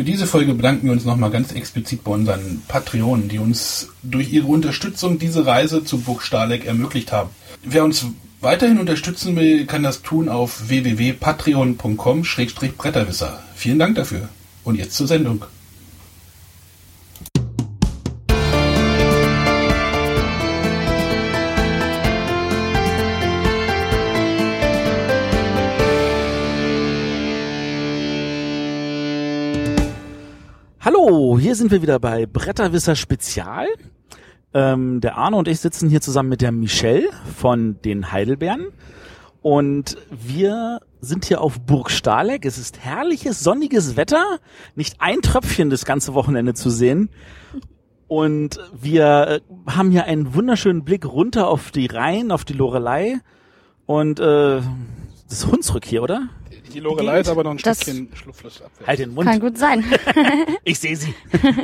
Für diese Folge bedanken wir uns nochmal ganz explizit bei unseren Patronen, die uns durch ihre Unterstützung diese Reise zu Burg Stahleck ermöglicht haben. Wer uns weiterhin unterstützen will, kann das tun auf www.patreon.com-bretterwisser. Vielen Dank dafür. Und jetzt zur Sendung. Hier sind wir wieder bei Bretterwisser Spezial. Ähm, der Arne und ich sitzen hier zusammen mit der Michelle von den Heidelbeeren. Und wir sind hier auf Burg Stahleck. Es ist herrliches, sonniges Wetter. Nicht ein Tröpfchen das ganze Wochenende zu sehen. Und wir äh, haben hier einen wunderschönen Blick runter auf die Rhein, auf die Lorelei. Und äh, das ist Hunsrück hier, oder? Die Lorelei ist aber noch ein Das- Stückchen Schlupflos abwärts. Halt den Mund. Kann gut sein. Ich sehe sie.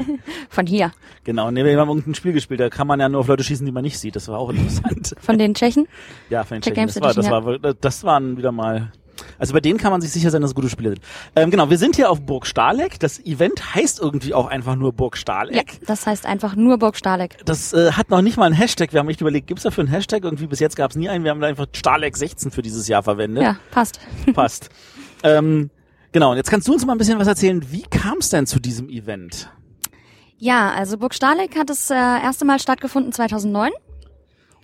Von hier. Genau, nee, wir haben irgendein Spiel gespielt, da kann man ja nur auf Leute schießen, die man nicht sieht. Das war auch interessant. Von den Tschechen. Ja, von den Check Tschechen. Games Das, war, das, war, das waren wieder mal. Also bei denen kann man sich sicher sein, dass es gute Spiele sind. Ähm, genau, wir sind hier auf Burg Stahleck. Das Event heißt irgendwie auch einfach nur Burg Ja, Stahleck. das heißt einfach nur Burg Stahleck. Das äh, hat noch nicht mal einen Hashtag. Wir haben echt überlegt, gibt's dafür einen Hashtag? Irgendwie bis jetzt gab es nie einen. Wir haben da einfach Stahleck 16 für dieses Jahr verwendet. Ja, passt. Passt. ähm, genau, und jetzt kannst du uns mal ein bisschen was erzählen. Wie kam es denn zu diesem Event? Ja, also Burg Stahleck hat das äh, erste Mal stattgefunden 2009.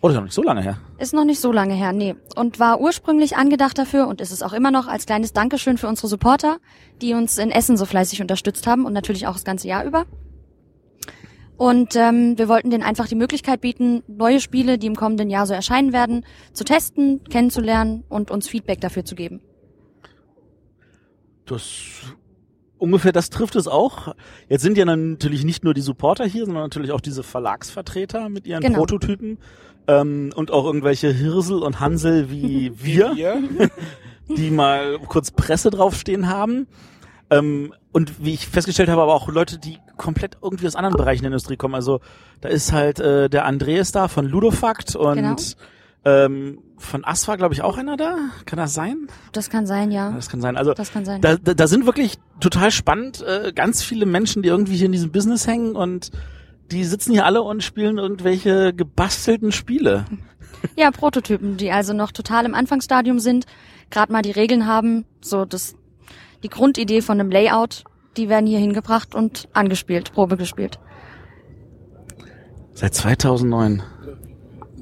Oh, das ist noch nicht so lange her. Ist noch nicht so lange her, nee. Und war ursprünglich angedacht dafür und ist es auch immer noch als kleines Dankeschön für unsere Supporter, die uns in Essen so fleißig unterstützt haben und natürlich auch das ganze Jahr über. Und ähm, wir wollten denen einfach die Möglichkeit bieten, neue Spiele, die im kommenden Jahr so erscheinen werden, zu testen, kennenzulernen und uns Feedback dafür zu geben. Das ungefähr das trifft es auch. Jetzt sind ja natürlich nicht nur die Supporter hier, sondern natürlich auch diese Verlagsvertreter mit ihren Genau. Prototypen ähm, und auch irgendwelche Hirsel und Hansel wie wir, die mal kurz Presse draufstehen haben. Ähm, und wie ich festgestellt habe, aber auch Leute, die komplett irgendwie aus anderen Bereichen der Industrie kommen. Also da ist halt äh, der Andreas da von Ludofakt und Genau. ähm, von Asfa, glaube ich, auch einer da. Kann das sein? Das kann sein, ja. Das kann sein. Also Das kann sein. da, da, da sind wirklich total spannend äh, ganz viele Menschen, die irgendwie hier in diesem Business hängen und die sitzen hier alle und spielen irgendwelche gebastelten Spiele. Ja, Prototypen, die also noch total im Anfangsstadium sind, gerade mal die Regeln haben, so das die Grundidee von einem Layout, die werden hier hingebracht und angespielt, Probe gespielt. Seit 2009.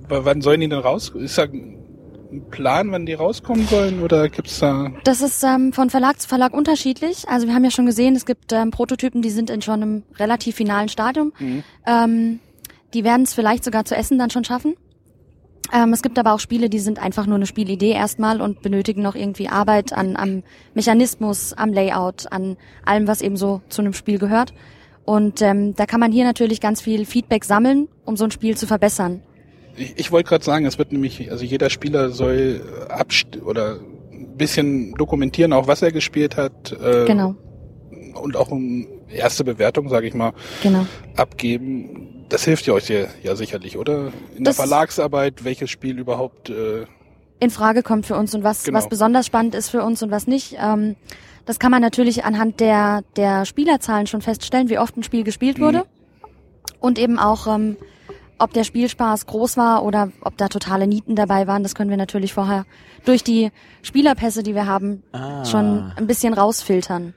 Aber wann sollen die denn raus? Ist da ein Plan, wann die rauskommen sollen? Oder gibt's da... Das ist ähm, von Verlag zu Verlag unterschiedlich. Also wir haben ja schon gesehen, es gibt ähm, Prototypen, die sind in schon einem relativ finalen Stadium. Mhm. Ähm, die werden es vielleicht sogar zu essen dann schon schaffen. Ähm, es gibt aber auch Spiele, die sind einfach nur eine Spielidee erstmal und benötigen noch irgendwie Arbeit an, am Mechanismus, am Layout, an allem, was eben so zu einem Spiel gehört. Und ähm, da kann man hier natürlich ganz viel Feedback sammeln, um so ein Spiel zu verbessern. Ich, ich wollte gerade sagen, es wird nämlich, also jeder Spieler soll abst oder ein bisschen dokumentieren, auch was er gespielt hat. Äh, Genau, Und auch eine erste Bewertung, sage ich mal, genau. abgeben. Das hilft ja euch ja, ja sicherlich, oder? In Das- der Verlagsarbeit, welches Spiel überhaupt... Äh, in Frage kommt für uns und was, Genau. was besonders spannend ist für uns und was nicht. Ähm, das kann man natürlich anhand der, der Spielerzahlen schon feststellen, wie oft ein Spiel gespielt Mhm. wurde. Und eben auch, ähm, ob der Spielspaß groß war oder ob da totale Nieten dabei waren. Das können wir natürlich vorher durch die Spielerpässe, die wir haben, Ah. schon ein bisschen rausfiltern.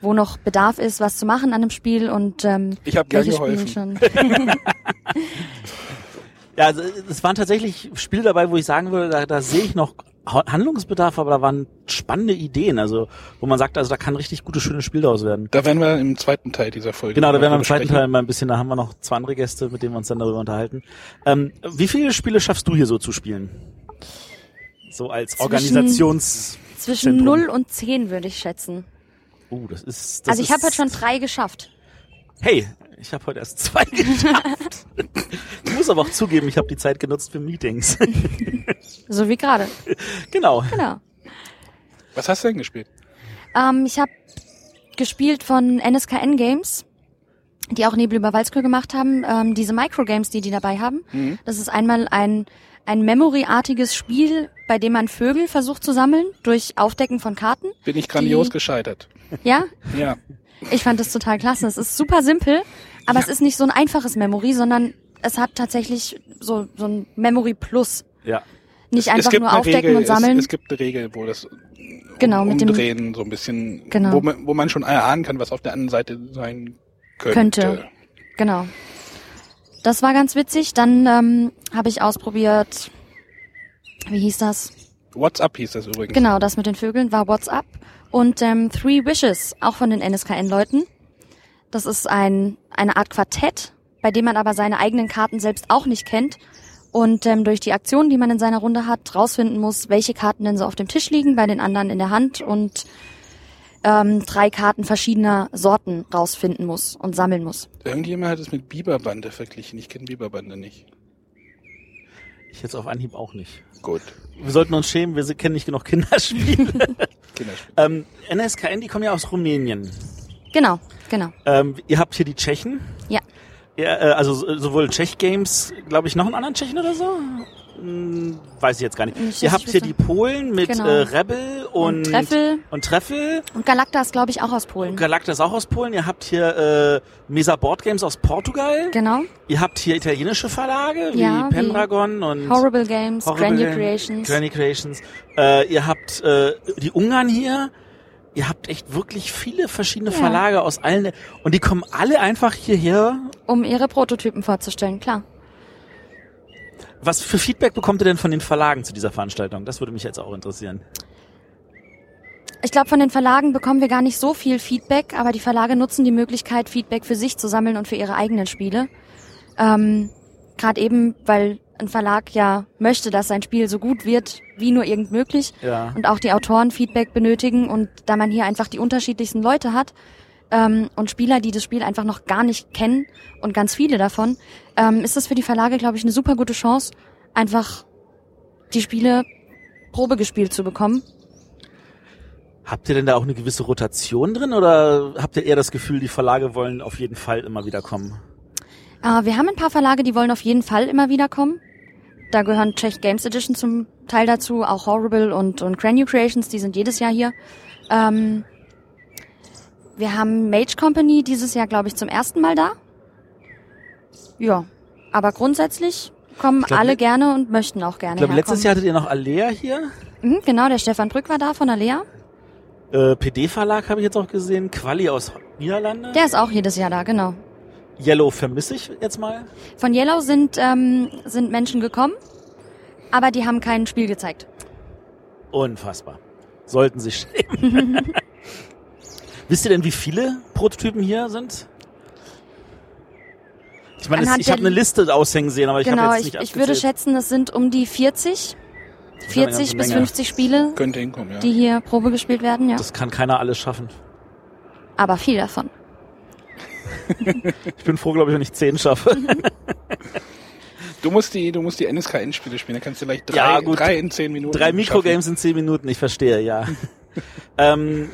Wo noch Bedarf ist, was zu machen an einem Spiel und ähm, ich habe gern welche geholfen. Spiele schon. Ja, also es waren tatsächlich Spiele dabei, wo ich sagen würde, da, da sehe ich noch Handlungsbedarf, aber da waren spannende Ideen, also wo man sagt, also da kann richtig gutes, schönes Spiel daraus werden. Da werden wir im zweiten Teil dieser Folge. Genau, da werden wir im zweiten. Teil mal ein bisschen, da haben wir noch zwei andere Gäste, mit denen wir uns dann darüber unterhalten. Ähm, wie viele Spiele schaffst du hier so zu spielen? So als Zwischen- Organisations... Zwischen Zentrum. 0 und 10 würde ich schätzen. Oh, das ist... Das Also ich habe heute schon drei geschafft. Hey, ich habe heute erst zwei geschafft. ich muss aber auch zugeben, ich habe die Zeit genutzt für Meetings. So wie gerade. genau. Genau. Was hast du denn gespielt? Ähm, ich habe gespielt von NSKN Games, die auch Nebel über Walskür gemacht haben. Ähm, diese Microgames, die die dabei haben. Mhm. Das ist einmal ein, ein Memory-artiges Spiel, bei dem man Vögel versucht zu sammeln durch Aufdecken von Karten. Bin ich grandios Die- gescheitert. Ja, Ja. Ich fand das total klasse. Es ist super simpel, aber es ist nicht so ein einfaches Memory, sondern es hat tatsächlich so, so ein Memory Plus. Ja. Nicht Es einfach nur aufdecken Regel, und sammeln. Es, es gibt eine Regel, wo das Genau, mit dem- Umdrehen so ein bisschen, Genau. wo, man, wo man schon erahnen kann, was auf der anderen Seite sein könnte. Könnte. Genau. Das war ganz witzig. Dann ähm, habe ich ausprobiert, wie hieß das? WhatsApp hieß das übrigens. Genau, das mit den Vögeln war WhatsApp. Und ähm, Three Wishes, auch von den NSKN-Leuten. Das ist ein, eine Art Quartett, bei dem man aber seine eigenen Karten selbst auch nicht kennt. Und ähm, durch die Aktionen, die man in seiner Runde hat, rausfinden muss, welche Karten denn so auf dem Tisch liegen, bei den anderen in der Hand und ähm, drei Karten verschiedener Sorten rausfinden muss und sammeln muss. Irgendjemand hat es mit Biberbande verglichen. Ich kenne Biberbande nicht. Ich jetzt auf Anhieb auch nicht. Gut. Wir sollten uns schämen, wir kennen nicht genug Kinderspiele. Kinderspiel. ähm, NSKN, die kommen ja aus Rumänien. Genau, genau. Ähm, ihr habt hier die Tschechen. Ja. Ja, äh, also so- sowohl Czech Games, glaube ich, noch einen anderen Tschechen oder so? Hm, weiß ich jetzt gar nicht. Nicht, ihr habt hier die Polen mit Genau. äh, Rebel und, Und Treffel. Und Treffel. Und Galacta ist, glaube ich, auch aus Polen. Galacta ist auch aus Polen. Ihr habt hier äh, Mesa Board Games aus Portugal. Genau. Ihr habt hier italienische Verlage wie Ja, wie Pendragon und Horrible Games, Horrible Granny Creations. Granny Creations. Äh, ihr habt äh, die Ungarn hier. Ihr habt echt wirklich viele verschiedene Ja. Verlage aus allen und die kommen alle einfach hierher. um ihre Prototypen vorzustellen, klar. Was für Feedback bekommt ihr denn von den Verlagen zu dieser Veranstaltung? Das würde mich jetzt auch interessieren. Ich glaube, von den Verlagen bekommen wir gar nicht so viel Feedback, aber die Verlage nutzen die Möglichkeit, Feedback für sich zu sammeln und für ihre eigenen Spiele. Ähm, Gerade eben, weil ein Verlag ja möchte, dass sein Spiel so gut wird, wie nur irgend möglich. Ja. Und auch die Autoren Feedback benötigen. Und da man hier einfach die unterschiedlichsten Leute hat ähm, und Spieler, die das Spiel einfach noch gar nicht kennen und ganz viele davon, ähm, ist das für die Verlage, glaube ich, eine super gute Chance, einfach die Spiele Probe gespielt zu bekommen. Habt ihr denn da auch eine gewisse Rotation drin oder habt ihr eher das Gefühl, die Verlage wollen auf jeden Fall immer wieder kommen? Äh, wir haben ein paar Verlage, die wollen auf jeden Fall immer wieder kommen. Da gehören Czech Games Edition zum Teil dazu, auch Horrible und, und Cranny Creations, die sind jedes Jahr hier. Ähm, wir haben Mage Company dieses Jahr, glaube ich, zum ersten Mal da. Ja, aber grundsätzlich kommen glaub, alle le- gerne und möchten auch gerne Ich glaube, letztes. Jahr hattet ihr noch Alea hier. Mhm, genau, der Stefan Brück war da von Alea. Äh, PD-Verlag habe ich jetzt auch gesehen. Quali aus Niederlande. Der ist auch jedes Jahr da, genau. Yellow vermisse ich jetzt mal. Von Yellow sind, ähm, sind Menschen gekommen, aber die haben kein Spiel gezeigt. Unfassbar. Sollten sich schämen. Wisst ihr denn, wie viele Prototypen hier sind? Ich meine, es- Anhand ich habe eine Liste aushängen sehen, aber ich genau, habe jetzt ich, nicht ich würde abgezählt. schätzen, es sind um die 40, eine 40 ganze bis Menge. 50 Spiele, Könnte hinkommen, ja. die hier Probe gespielt werden, ja. Das kann keiner alles schaffen. Aber viel davon. Ich bin froh, glaube ich, wenn ich zehn schaffe. Du musst die, du musst die NSKN-Spiele spielen, dann kannst du gleich drei, Ja, gut. drei in zehn Minuten Drei. Mikrogames in zehn Minuten, ich verstehe, ja. ähm,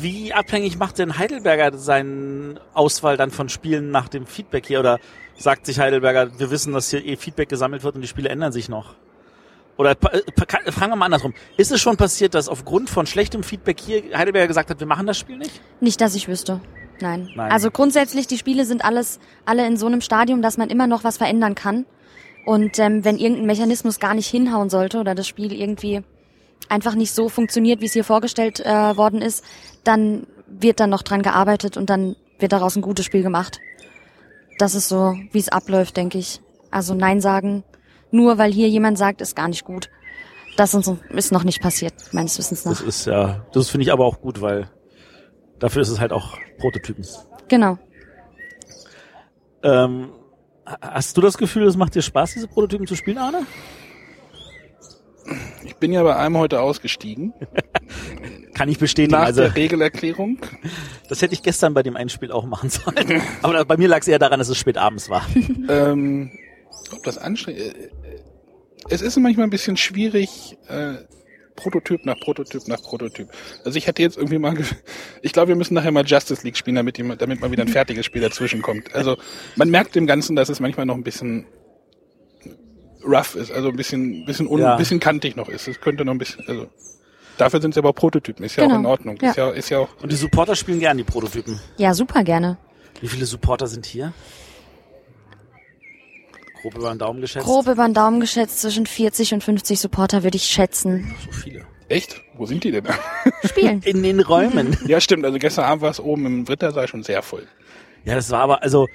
wie abhängig macht denn Heidelberger seine Auswahl dann von Spielen nach dem Feedback hier? Oder sagt sich Heidelberger, wir wissen, dass hier eh Feedback gesammelt wird und die Spiele ändern sich noch? Oder äh, fragen wir mal andersrum. Ist es schon passiert, dass aufgrund von schlechtem Feedback hier Heidelberger gesagt hat, wir machen das Spiel nicht? Nicht, dass ich wüsste. Nein. Nein. Also grundsätzlich, die Spiele sind alles, alle in so einem Stadium, dass man immer noch was verändern kann. Und ähm, wenn irgendein Mechanismus gar nicht hinhauen sollte oder das Spiel irgendwie einfach nicht so funktioniert, wie es hier vorgestellt äh, worden ist, dann wird dann noch dran gearbeitet und dann wird daraus ein gutes Spiel gemacht. Das ist so, wie es abläuft, denke ich. Also Nein sagen, nur weil hier jemand sagt, ist gar nicht gut. Das ist noch nicht passiert, meines Wissens Das nach. ist ja, das finde ich aber auch gut, weil dafür ist es halt auch Prototypen. Genau. Ähm, hast du das Gefühl, es macht dir Spaß, diese Prototypen zu spielen, Arne? Ich bin ja bei einem heute ausgestiegen, Kann ich bestätigen. nach also, der Regelerklärung. das hätte ich gestern bei dem einen Spiel auch machen sollen. Aber bei mir lag es eher daran, dass es spät abends war. ähm, ob das anstrengend äh, Es ist manchmal ein bisschen schwierig, äh, Prototyp nach Prototyp nach Prototyp. Also ich hätte jetzt irgendwie mal, ich glaube, wir müssen nachher mal Justice League spielen, damit, jemand, damit mal wieder ein fertiges Spiel dazwischen kommt. Also man merkt dem Ganzen, dass es manchmal noch ein bisschen rough ist, also ein bisschen, bisschen, un, Ja. bisschen kantig noch ist. Es könnte noch ein bisschen, also Dafür sind sie aber Prototypen, ist ja Genau. auch in Ordnung. Ist ja, ist ja auch. Und die Supporter spielen gern die Prototypen. Ja, super gerne. Wie viele Supporter sind hier? Grob über den Daumen geschätzt. Grob über den Daumen geschätzt zwischen 40 und 50 Supporter würde ich schätzen. So viele. Echt? Wo sind die denn? Spielen. In den Räumen. ja, stimmt. Also gestern Abend war es oben im Rittersaal schon sehr voll. Ja, das war aber, also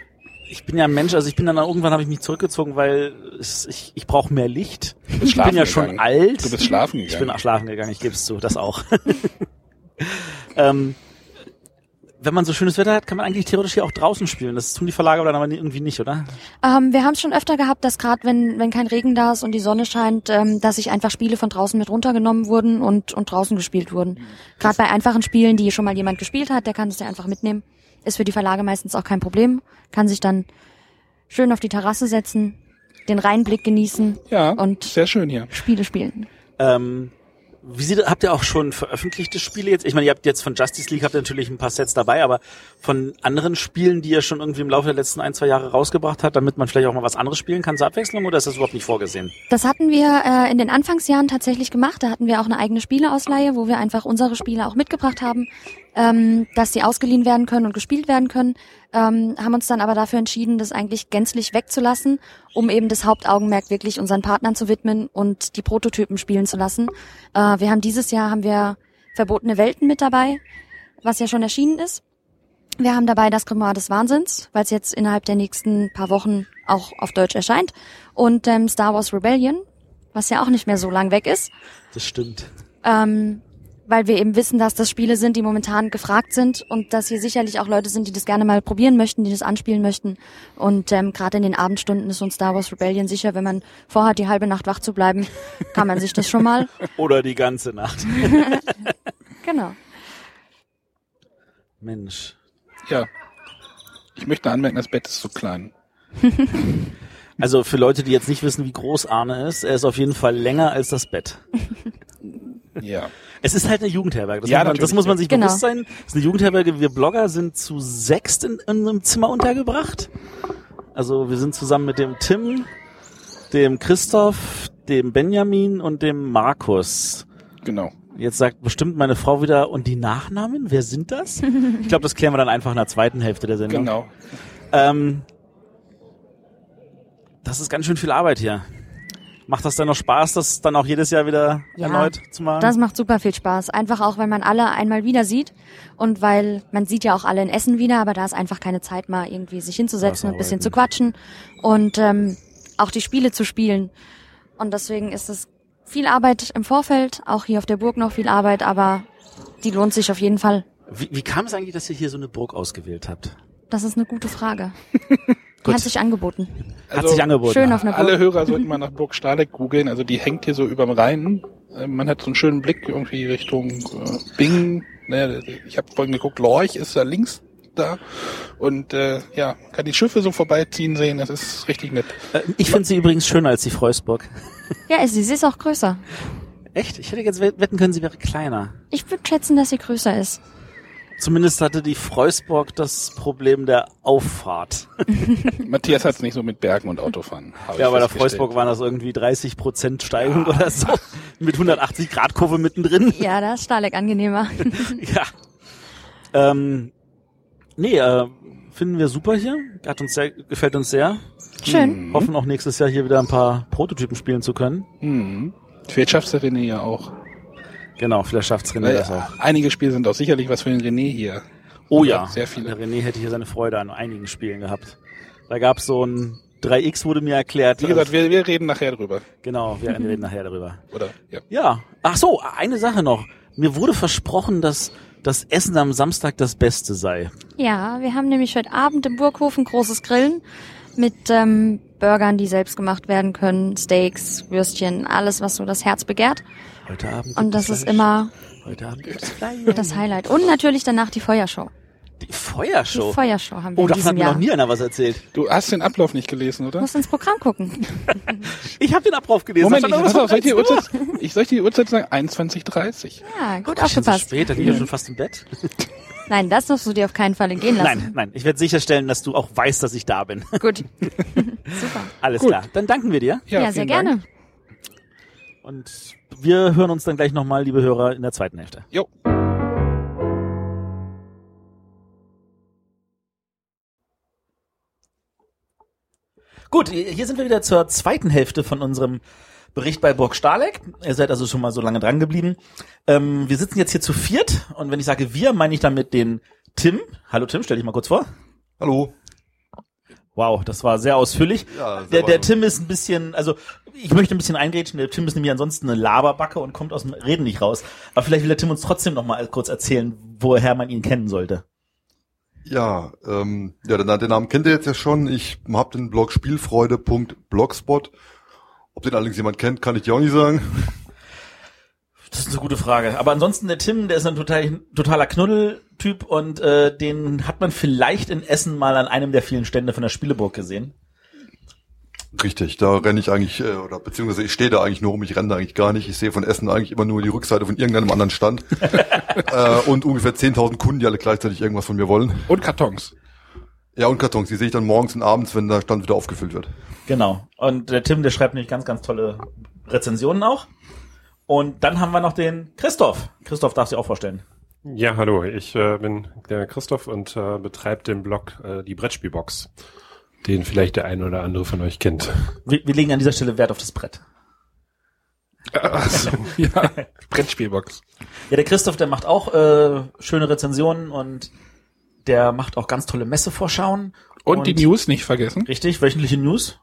ich bin ja ein Mensch, also ich bin dann irgendwann habe ich mich zurückgezogen, weil es, ich, ich brauche mehr Licht. Du bist Ich bin ja schon gegangen. alt. Du bist schlafen Ich bin gegangen. auch schlafen gegangen, ich gebe es zu, das auch. ähm, wenn man so schönes Wetter hat, kann man eigentlich theoretisch hier auch draußen spielen. Das tun die Verlage aber dann aber irgendwie nicht, oder? Ähm, wir haben es schon öfter gehabt, dass gerade wenn, wenn kein Regen da ist und die Sonne scheint, ähm, dass sich einfach Spiele von draußen mit runtergenommen wurden und, und draußen gespielt wurden. Gerade bei einfachen Spielen, die schon mal jemand gespielt hat, der kann es ja einfach mitnehmen. Ist für die Verlage meistens auch kein Problem. Kann sich dann schön auf die Terrasse setzen, den Rheinblick genießen Ja, und sehr schön hier. Spiele spielen. Ähm, wie sieht, habt ihr auch schon veröffentlichte Spiele jetzt? Ich meine, ihr habt jetzt von Justice League habt ihr natürlich ein paar Sets dabei, aber von anderen Spielen, die ihr schon irgendwie im Laufe der letzten ein, zwei Jahre rausgebracht habt, damit man vielleicht auch mal was anderes spielen kann zur Abwechslung oder ist das überhaupt nicht vorgesehen? Das hatten wir äh, in den Anfangsjahren tatsächlich gemacht. Da hatten wir auch eine eigene Spieleausleihe, wo wir einfach unsere Spiele auch mitgebracht haben, ähm, dass sie ausgeliehen werden können und gespielt werden können. Ähm, haben uns dann aber dafür entschieden, das eigentlich gänzlich wegzulassen, um eben das Hauptaugenmerk wirklich unseren Partnern zu widmen und die Prototypen spielen zu lassen. Äh, wir haben dieses Jahr haben wir verbotene Welten mit dabei, was ja schon erschienen ist. Wir haben dabei das Grimoire des Wahnsinns, weil es jetzt innerhalb der nächsten paar Wochen auch auf Deutsch erscheint. Und ähm, Star Wars Rebellion, was ja auch nicht mehr so lang weg ist. Das stimmt. Ähm, weil wir eben wissen, dass das Spiele sind, die momentan gefragt sind und dass hier sicherlich auch Leute sind, die das gerne mal probieren möchten, die das anspielen möchten. Und ähm, gerade in den Abendstunden ist uns Star Wars Rebellion sicher, wenn man vorhat, die halbe Nacht wach zu bleiben, kann man sich das schon mal. Oder die ganze Nacht. Genau. Mensch. Ja. Ich möchte anmerken, das Bett ist zu klein. Also für Leute, die jetzt nicht wissen, wie groß Arne ist, er ist auf jeden Fall länger als das Bett. Ja. Es ist halt eine Jugendherberge. Das, Ja, muss, man, das muss man sich Genau. bewusst sein. Es ist eine Jugendherberge. Wir Blogger sind zu sechst in, in einem Zimmer untergebracht. Also wir sind zusammen mit dem Tim, dem Christoph, dem Benjamin und dem Markus. Genau. Jetzt sagt bestimmt meine Frau wieder, und die Nachnamen? Wer sind das? Ich glaube, das klären wir dann einfach in der zweiten Hälfte der Sendung. Genau. Ähm, das ist ganz schön viel Arbeit hier. Macht das dann noch Spaß, das dann auch jedes Jahr wieder Ja, erneut zu machen? Das macht super viel Spaß. Einfach auch, weil man alle einmal wieder sieht und weil man sieht ja auch alle in Essen wieder, aber da ist einfach keine Zeit mal irgendwie sich hinzusetzen und ein bisschen zu quatschen und ähm, auch die Spiele zu spielen. Und deswegen ist es viel Arbeit im Vorfeld, auch hier auf der Burg noch viel Arbeit, aber die lohnt sich auf jeden Fall. Wie, wie kam es eigentlich, dass ihr hier so eine Burg ausgewählt habt? Das ist eine gute Frage. Gut. hat sich angeboten. Hat sich angeboten. Schön auf eine Alle Burg. Hörer sollten mal nach Burg Stahleck googeln. Also die hängt hier so überm Rhein. Äh, Man hat so einen schönen Blick irgendwie Richtung äh, Bingen. Ne, ich habe vorhin geguckt, Lorch ist da links da. Und äh, ja, kann die Schiffe so vorbeiziehen sehen. Das ist richtig nett. Äh, Ich finde sie übrigens schöner als die Freusburg. Ja, sie. Sie ist auch größer. Echt? Ich hätte jetzt wetten können, sie wäre kleiner. Ich würde schätzen, dass sie größer ist. Zumindest hatte die Freusburg das Problem der Auffahrt. Matthias hat's nicht so mit Bergen und Autofahren. Ja, bei der. Freusburg waren das irgendwie 30 Prozent Steigung oder so. Mit 180 Grad Kurve mittendrin. Ja, da ist Stahleck angenehmer. Ja. Ähm, nee, äh, finden wir super hier. Hat uns sehr, gefällt uns sehr. Schön. Hoffen auch nächstes Jahr hier wieder ein paar Prototypen spielen zu können. Mhm. René ja auch. Genau, vielleicht schafft's René Weil, das auch. einige Spiele sind auch sicherlich was für den René hier. Oh ja, sehr viele. Der René hätte hier seine Freude an einigen Spielen gehabt. Da gab's so ein 3X wurde mir erklärt. Wie gesagt, wir, wir reden nachher drüber. genau, wir reden nachher darüber. Oder? Ja. Ja. Ach so, eine Sache noch. Mir wurde versprochen, dass das Essen am Samstag das Beste sei. Ja, wir haben nämlich heute Abend im Burghof ein großes Grillen mit ähm, Burgern, die selbst gemacht werden können, Steaks, Würstchen, alles, was so das Herz begehrt. Heute Abend. Und das ist immer das Highlight. Und natürlich danach die Feuershow. Die Die Feuershow. Feuershow haben wir oh, davon hat mir noch nie einer was erzählt. Du hast den Ablauf nicht gelesen, Du oder? musst ins Programm gucken. Ich habe den Ablauf gelesen. Moment, ich, pass auf, soll ich, die Uhrzeit, ich soll ich die Uhrzeit sagen? 21.30 Ja, gut Ach, schon so aufgepasst. spät, dann liege ich schon fast im Bett. Nein, das darfst du dir auf keinen Fall entgehen lassen. Nein, nein, ich werde sicherstellen, dass du auch weißt, dass ich da bin. Gut. Super. Alles Gut. klar. Dann danken wir dir. Ja, sehr vielen gerne. Dank. Und wir hören uns dann gleich nochmal, liebe Hörer, in der zweiten Hälfte. Jo. Gut, hier sind wir wieder zur zweiten Hälfte von unserem Bericht bei Burg Stahleck. Ihr seid also schon mal so lange dran geblieben. Ähm, wir sitzen jetzt hier zu viert und wenn ich sage wir, meine ich damit den Tim. Hallo Tim, stell dich mal kurz vor. Hallo. Wow, das war sehr ausführlich. Ja, der, der Tim ist ein bisschen, also ich möchte ein bisschen eingrätschen. Der Tim ist nämlich ansonsten eine Laberbacke und kommt aus dem Reden nicht raus. Aber vielleicht will der Tim uns trotzdem noch mal kurz erzählen, woher man ihn kennen sollte. Ja, ähm, ja, den, den Namen kennt ihr jetzt ja schon. Ich habe den Blog Spielfreude.blogspot. Ob den allerdings jemand kennt, kann ich dir auch nicht sagen. Das ist eine gute Frage. Aber ansonsten der Tim, der ist ein total, totaler Knuddeltyp und äh, den hat man vielleicht in Essen mal an einem der vielen Stände von der Spieleburg gesehen. Richtig, da renne ich eigentlich, äh, oder beziehungsweise ich stehe da eigentlich nur rum, ich renne da eigentlich gar nicht. Ich sehe von Essen eigentlich immer nur die Rückseite von irgendeinem anderen Stand. äh, und ungefähr 10.000 Kunden, die alle gleichzeitig irgendwas von mir wollen. Und Kartons. Ja, und Kartons, die sehe ich dann morgens und abends, wenn der Stand wieder aufgefüllt wird. Genau. Und der Tim, der schreibt nämlich ganz, ganz tolle Rezensionen auch. Und dann haben wir noch den Christoph. Christoph darf sich auch vorstellen. Ja, hallo, ich äh, bin der Christoph und äh, betreibe den Blog äh, die Brettspielbox, den vielleicht der eine oder andere von euch kennt. Wir, wir legen an dieser Stelle Wert auf das Brett. Ach so, ja. Brettspielbox. Ja, der Christoph, der macht auch äh, schöne Rezensionen und der macht auch ganz tolle Messevorschauen. Und, die News nicht vergessen. Richtig, wöchentliche News,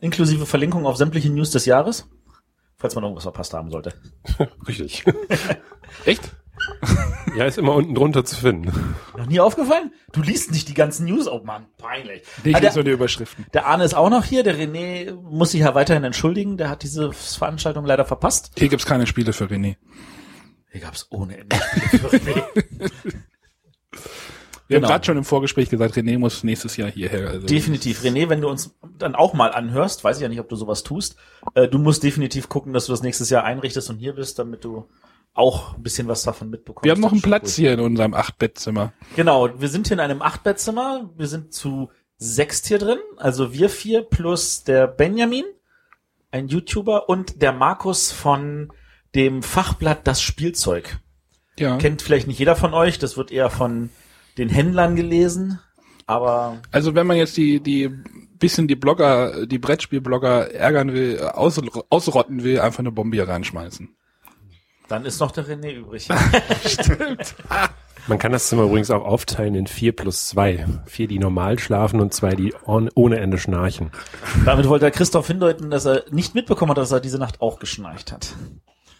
inklusive Verlinkung auf sämtliche News des Jahres, falls man irgendwas verpasst haben sollte. Richtig. Echt? Ja, ist immer unten drunter zu finden. Noch nie aufgefallen? Du liest nicht die ganzen News. Oh Mann, peinlich. Nicht Ah, der, so eine Überschriften. der Arne ist auch noch hier. Der René muss sich ja weiterhin entschuldigen. Der hat diese Veranstaltung leider verpasst. Hier gibt's keine Spiele für René. Hier gab's ohne Ende Spiele für René. Wir Genau. haben gerade schon im Vorgespräch gesagt, René muss nächstes Jahr hierher. Also Definitiv. René, wenn du uns dann auch mal anhörst, weiß ich ja nicht, ob du sowas tust, äh, du musst definitiv gucken, dass du das nächstes Jahr einrichtest und hier bist, damit du auch ein bisschen was davon mitbekommst. Wir haben noch einen Platz hier in unserem Acht-Bett-Zimmer. Genau, wir sind hier in einem Achtbettzimmer. Wir sind zu sechst hier drin. Also wir vier plus der Benjamin, ein YouTuber, und der Markus von dem Fachblatt Das Spielzeug. Ja. Kennt vielleicht nicht jeder von euch, das wird eher von den Händlern gelesen, aber Also wenn man jetzt die, die bisschen die Blogger, die Brettspielblogger ärgern will, aus, ausrotten will, einfach eine Bombe hier reinschmeißen. Dann ist noch der René übrig. Man kann das Zimmer übrigens auch aufteilen in vier plus zwei. Vier, die normal schlafen und zwei, die on, ohne Ende schnarchen. Damit wollte der Christoph hindeuten, dass er nicht mitbekommen hat, dass er diese Nacht auch geschnarcht hat.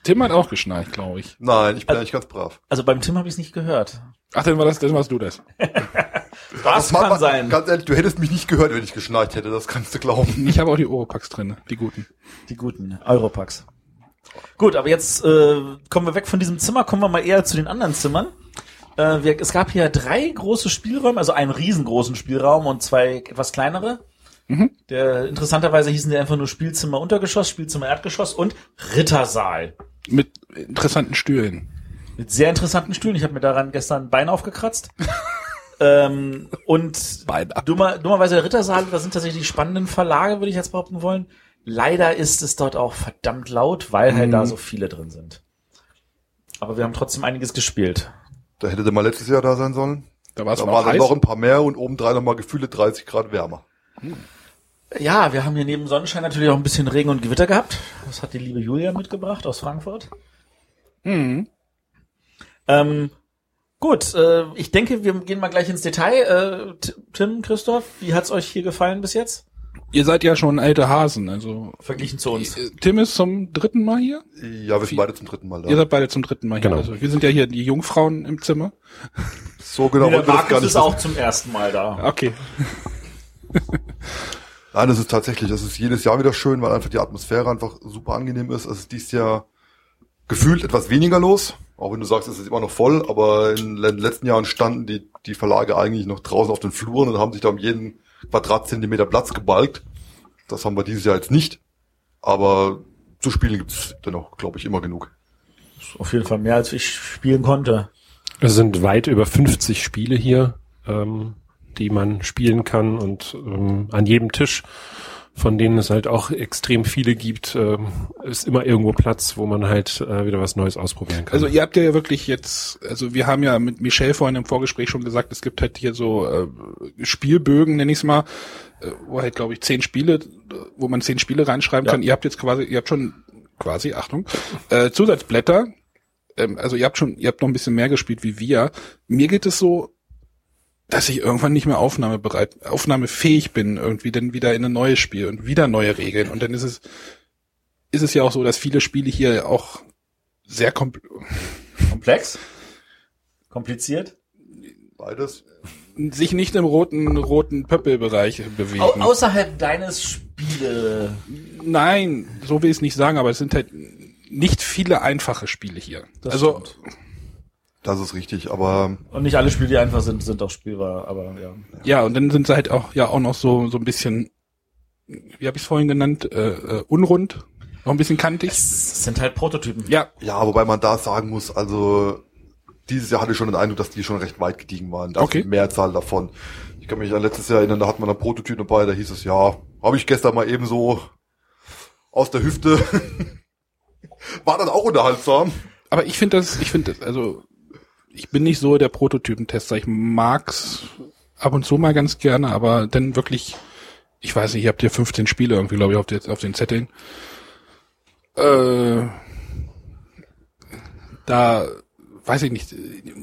Tim hat auch geschnarcht, glaube ich. Nein, ich bin eigentlich ganz brav. Also beim Tim habe ich es nicht gehört. Ach, dann war das, dann warst du das. Das kann mal- sein. Ganz ehrlich, du hättest mich nicht gehört, wenn ich geschnarcht hätte, das kannst du glauben. Ich habe auch die Oropax drin, die guten. Die guten Europacks. Gut, aber jetzt äh, kommen wir weg von diesem Zimmer, kommen wir mal eher zu den anderen Zimmern. Äh, wir, es gab hier drei große Spielräume, also einen riesengroßen Spielraum und zwei etwas kleinere. Der interessanterweise hießen die einfach nur Spielzimmer Untergeschoss, Spielzimmer Erdgeschoss und Rittersaal. Mit interessanten Stühlen. Mit sehr interessanten Stühlen. Ich habe mir daran gestern ein Bein aufgekratzt. ähm, und dummer, dummerweise der Rittersaal, da sind tatsächlich die spannenden Verlage, würde ich jetzt behaupten wollen. Leider ist es dort auch verdammt laut, weil halt da so viele drin sind. Aber wir haben trotzdem einiges gespielt. Da hätte der mal letztes Jahr da sein sollen. Da war es Da noch waren dann heiß. noch ein paar mehr und obendrein noch mal gefühlte 30 Grad wärmer. Ja, wir haben hier neben Sonnenschein natürlich auch ein bisschen Regen und Gewitter gehabt. Das hat die liebe Julia mitgebracht aus Frankfurt. Mhm. Ähm, gut, äh, ich denke, wir gehen mal gleich ins Detail. Äh, Tim, Christoph, wie hat's euch hier gefallen bis jetzt? Ihr seid ja schon alte Hasen, also Verglichen zu uns. äh, Tim ist zum dritten Mal hier. Ja, wir sind beide zum dritten Mal da. Ihr seid beide zum dritten Mal hier. Genau. Also wir sind ja hier die Jungfrauen im Zimmer. so genau der das gar Markus ist auch zum ersten Mal da. Okay. Nein, das ist tatsächlich, das ist jedes Jahr wieder schön, weil einfach die Atmosphäre einfach super angenehm ist. Es ist dieses Jahr gefühlt etwas weniger los. Auch wenn du sagst, es ist immer noch voll, aber in den letzten Jahren standen die, die Verlage eigentlich noch draußen auf den Fluren und haben sich da um jeden Quadratzentimeter Platz gebalgt. Das haben wir dieses Jahr jetzt nicht. Aber zu spielen gibt's dennoch, glaube ich, immer genug. Auf jeden Fall mehr, als ich spielen konnte. Es sind weit über 50 Spiele hier, ähm, die man spielen kann und ähm, an jedem Tisch von denen es halt auch extrem viele gibt, ähm, ist immer irgendwo Platz, wo man halt äh, wieder was Neues ausprobieren kann. Also ihr habt ja wirklich jetzt, also wir haben ja mit Michelle vorhin im Vorgespräch schon gesagt, es gibt halt hier so äh, Spielbögen, nenn ich es mal, äh, wo halt glaube ich zehn Spiele, wo man zehn Spiele reinschreiben Ja. kann. Ihr habt jetzt quasi, ihr habt schon quasi, Achtung, äh, Zusatzblätter. Ähm, also ihr habt schon, ihr habt noch ein bisschen mehr gespielt wie wir. Mir geht es so, dass ich irgendwann nicht mehr aufnahmebereit, aufnahmefähig bin, irgendwie dann wieder in ein neues Spiel und wieder neue Regeln. Und dann ist es, ist es ja auch so, dass viele Spiele hier auch sehr kompl Komplex? Kompliziert? Beides. sich nicht im roten, roten Pöppelbereich bewegen. Au außerhalb deines Spiele. Nein, so will ich es nicht sagen, aber es sind halt nicht viele einfache Spiele hier. Das also, stimmt. Das ist richtig, aber Und nicht alle Spiele, die einfach sind, sind auch spielbar, aber ja. ja, und dann sind sie halt auch, ja, auch noch so, so ein bisschen, wie habe ich es vorhin genannt, äh, äh, unrund, noch ein bisschen kantig. Es sind halt Prototypen. Ja, ja, wobei man da sagen muss, also dieses Jahr hatte ich schon den Eindruck, dass die schon recht weit gediegen waren. Da Okay. die Mehrzahl davon. Ich kann mich an letztes Jahr erinnern, da hat man einen Prototyp dabei, da hieß es, ja, habe ich gestern mal eben so aus der Hüfte. War dann auch unterhaltsam. aber ich finde das, ich finde das, also ich bin nicht so der Prototypentester. Ich mag's ab und zu mal ganz gerne, aber dann wirklich, ich weiß nicht, ihr habt ja 15 Spiele irgendwie, glaube ich, auf, der, auf den Zetteln. Äh, da weiß ich nicht,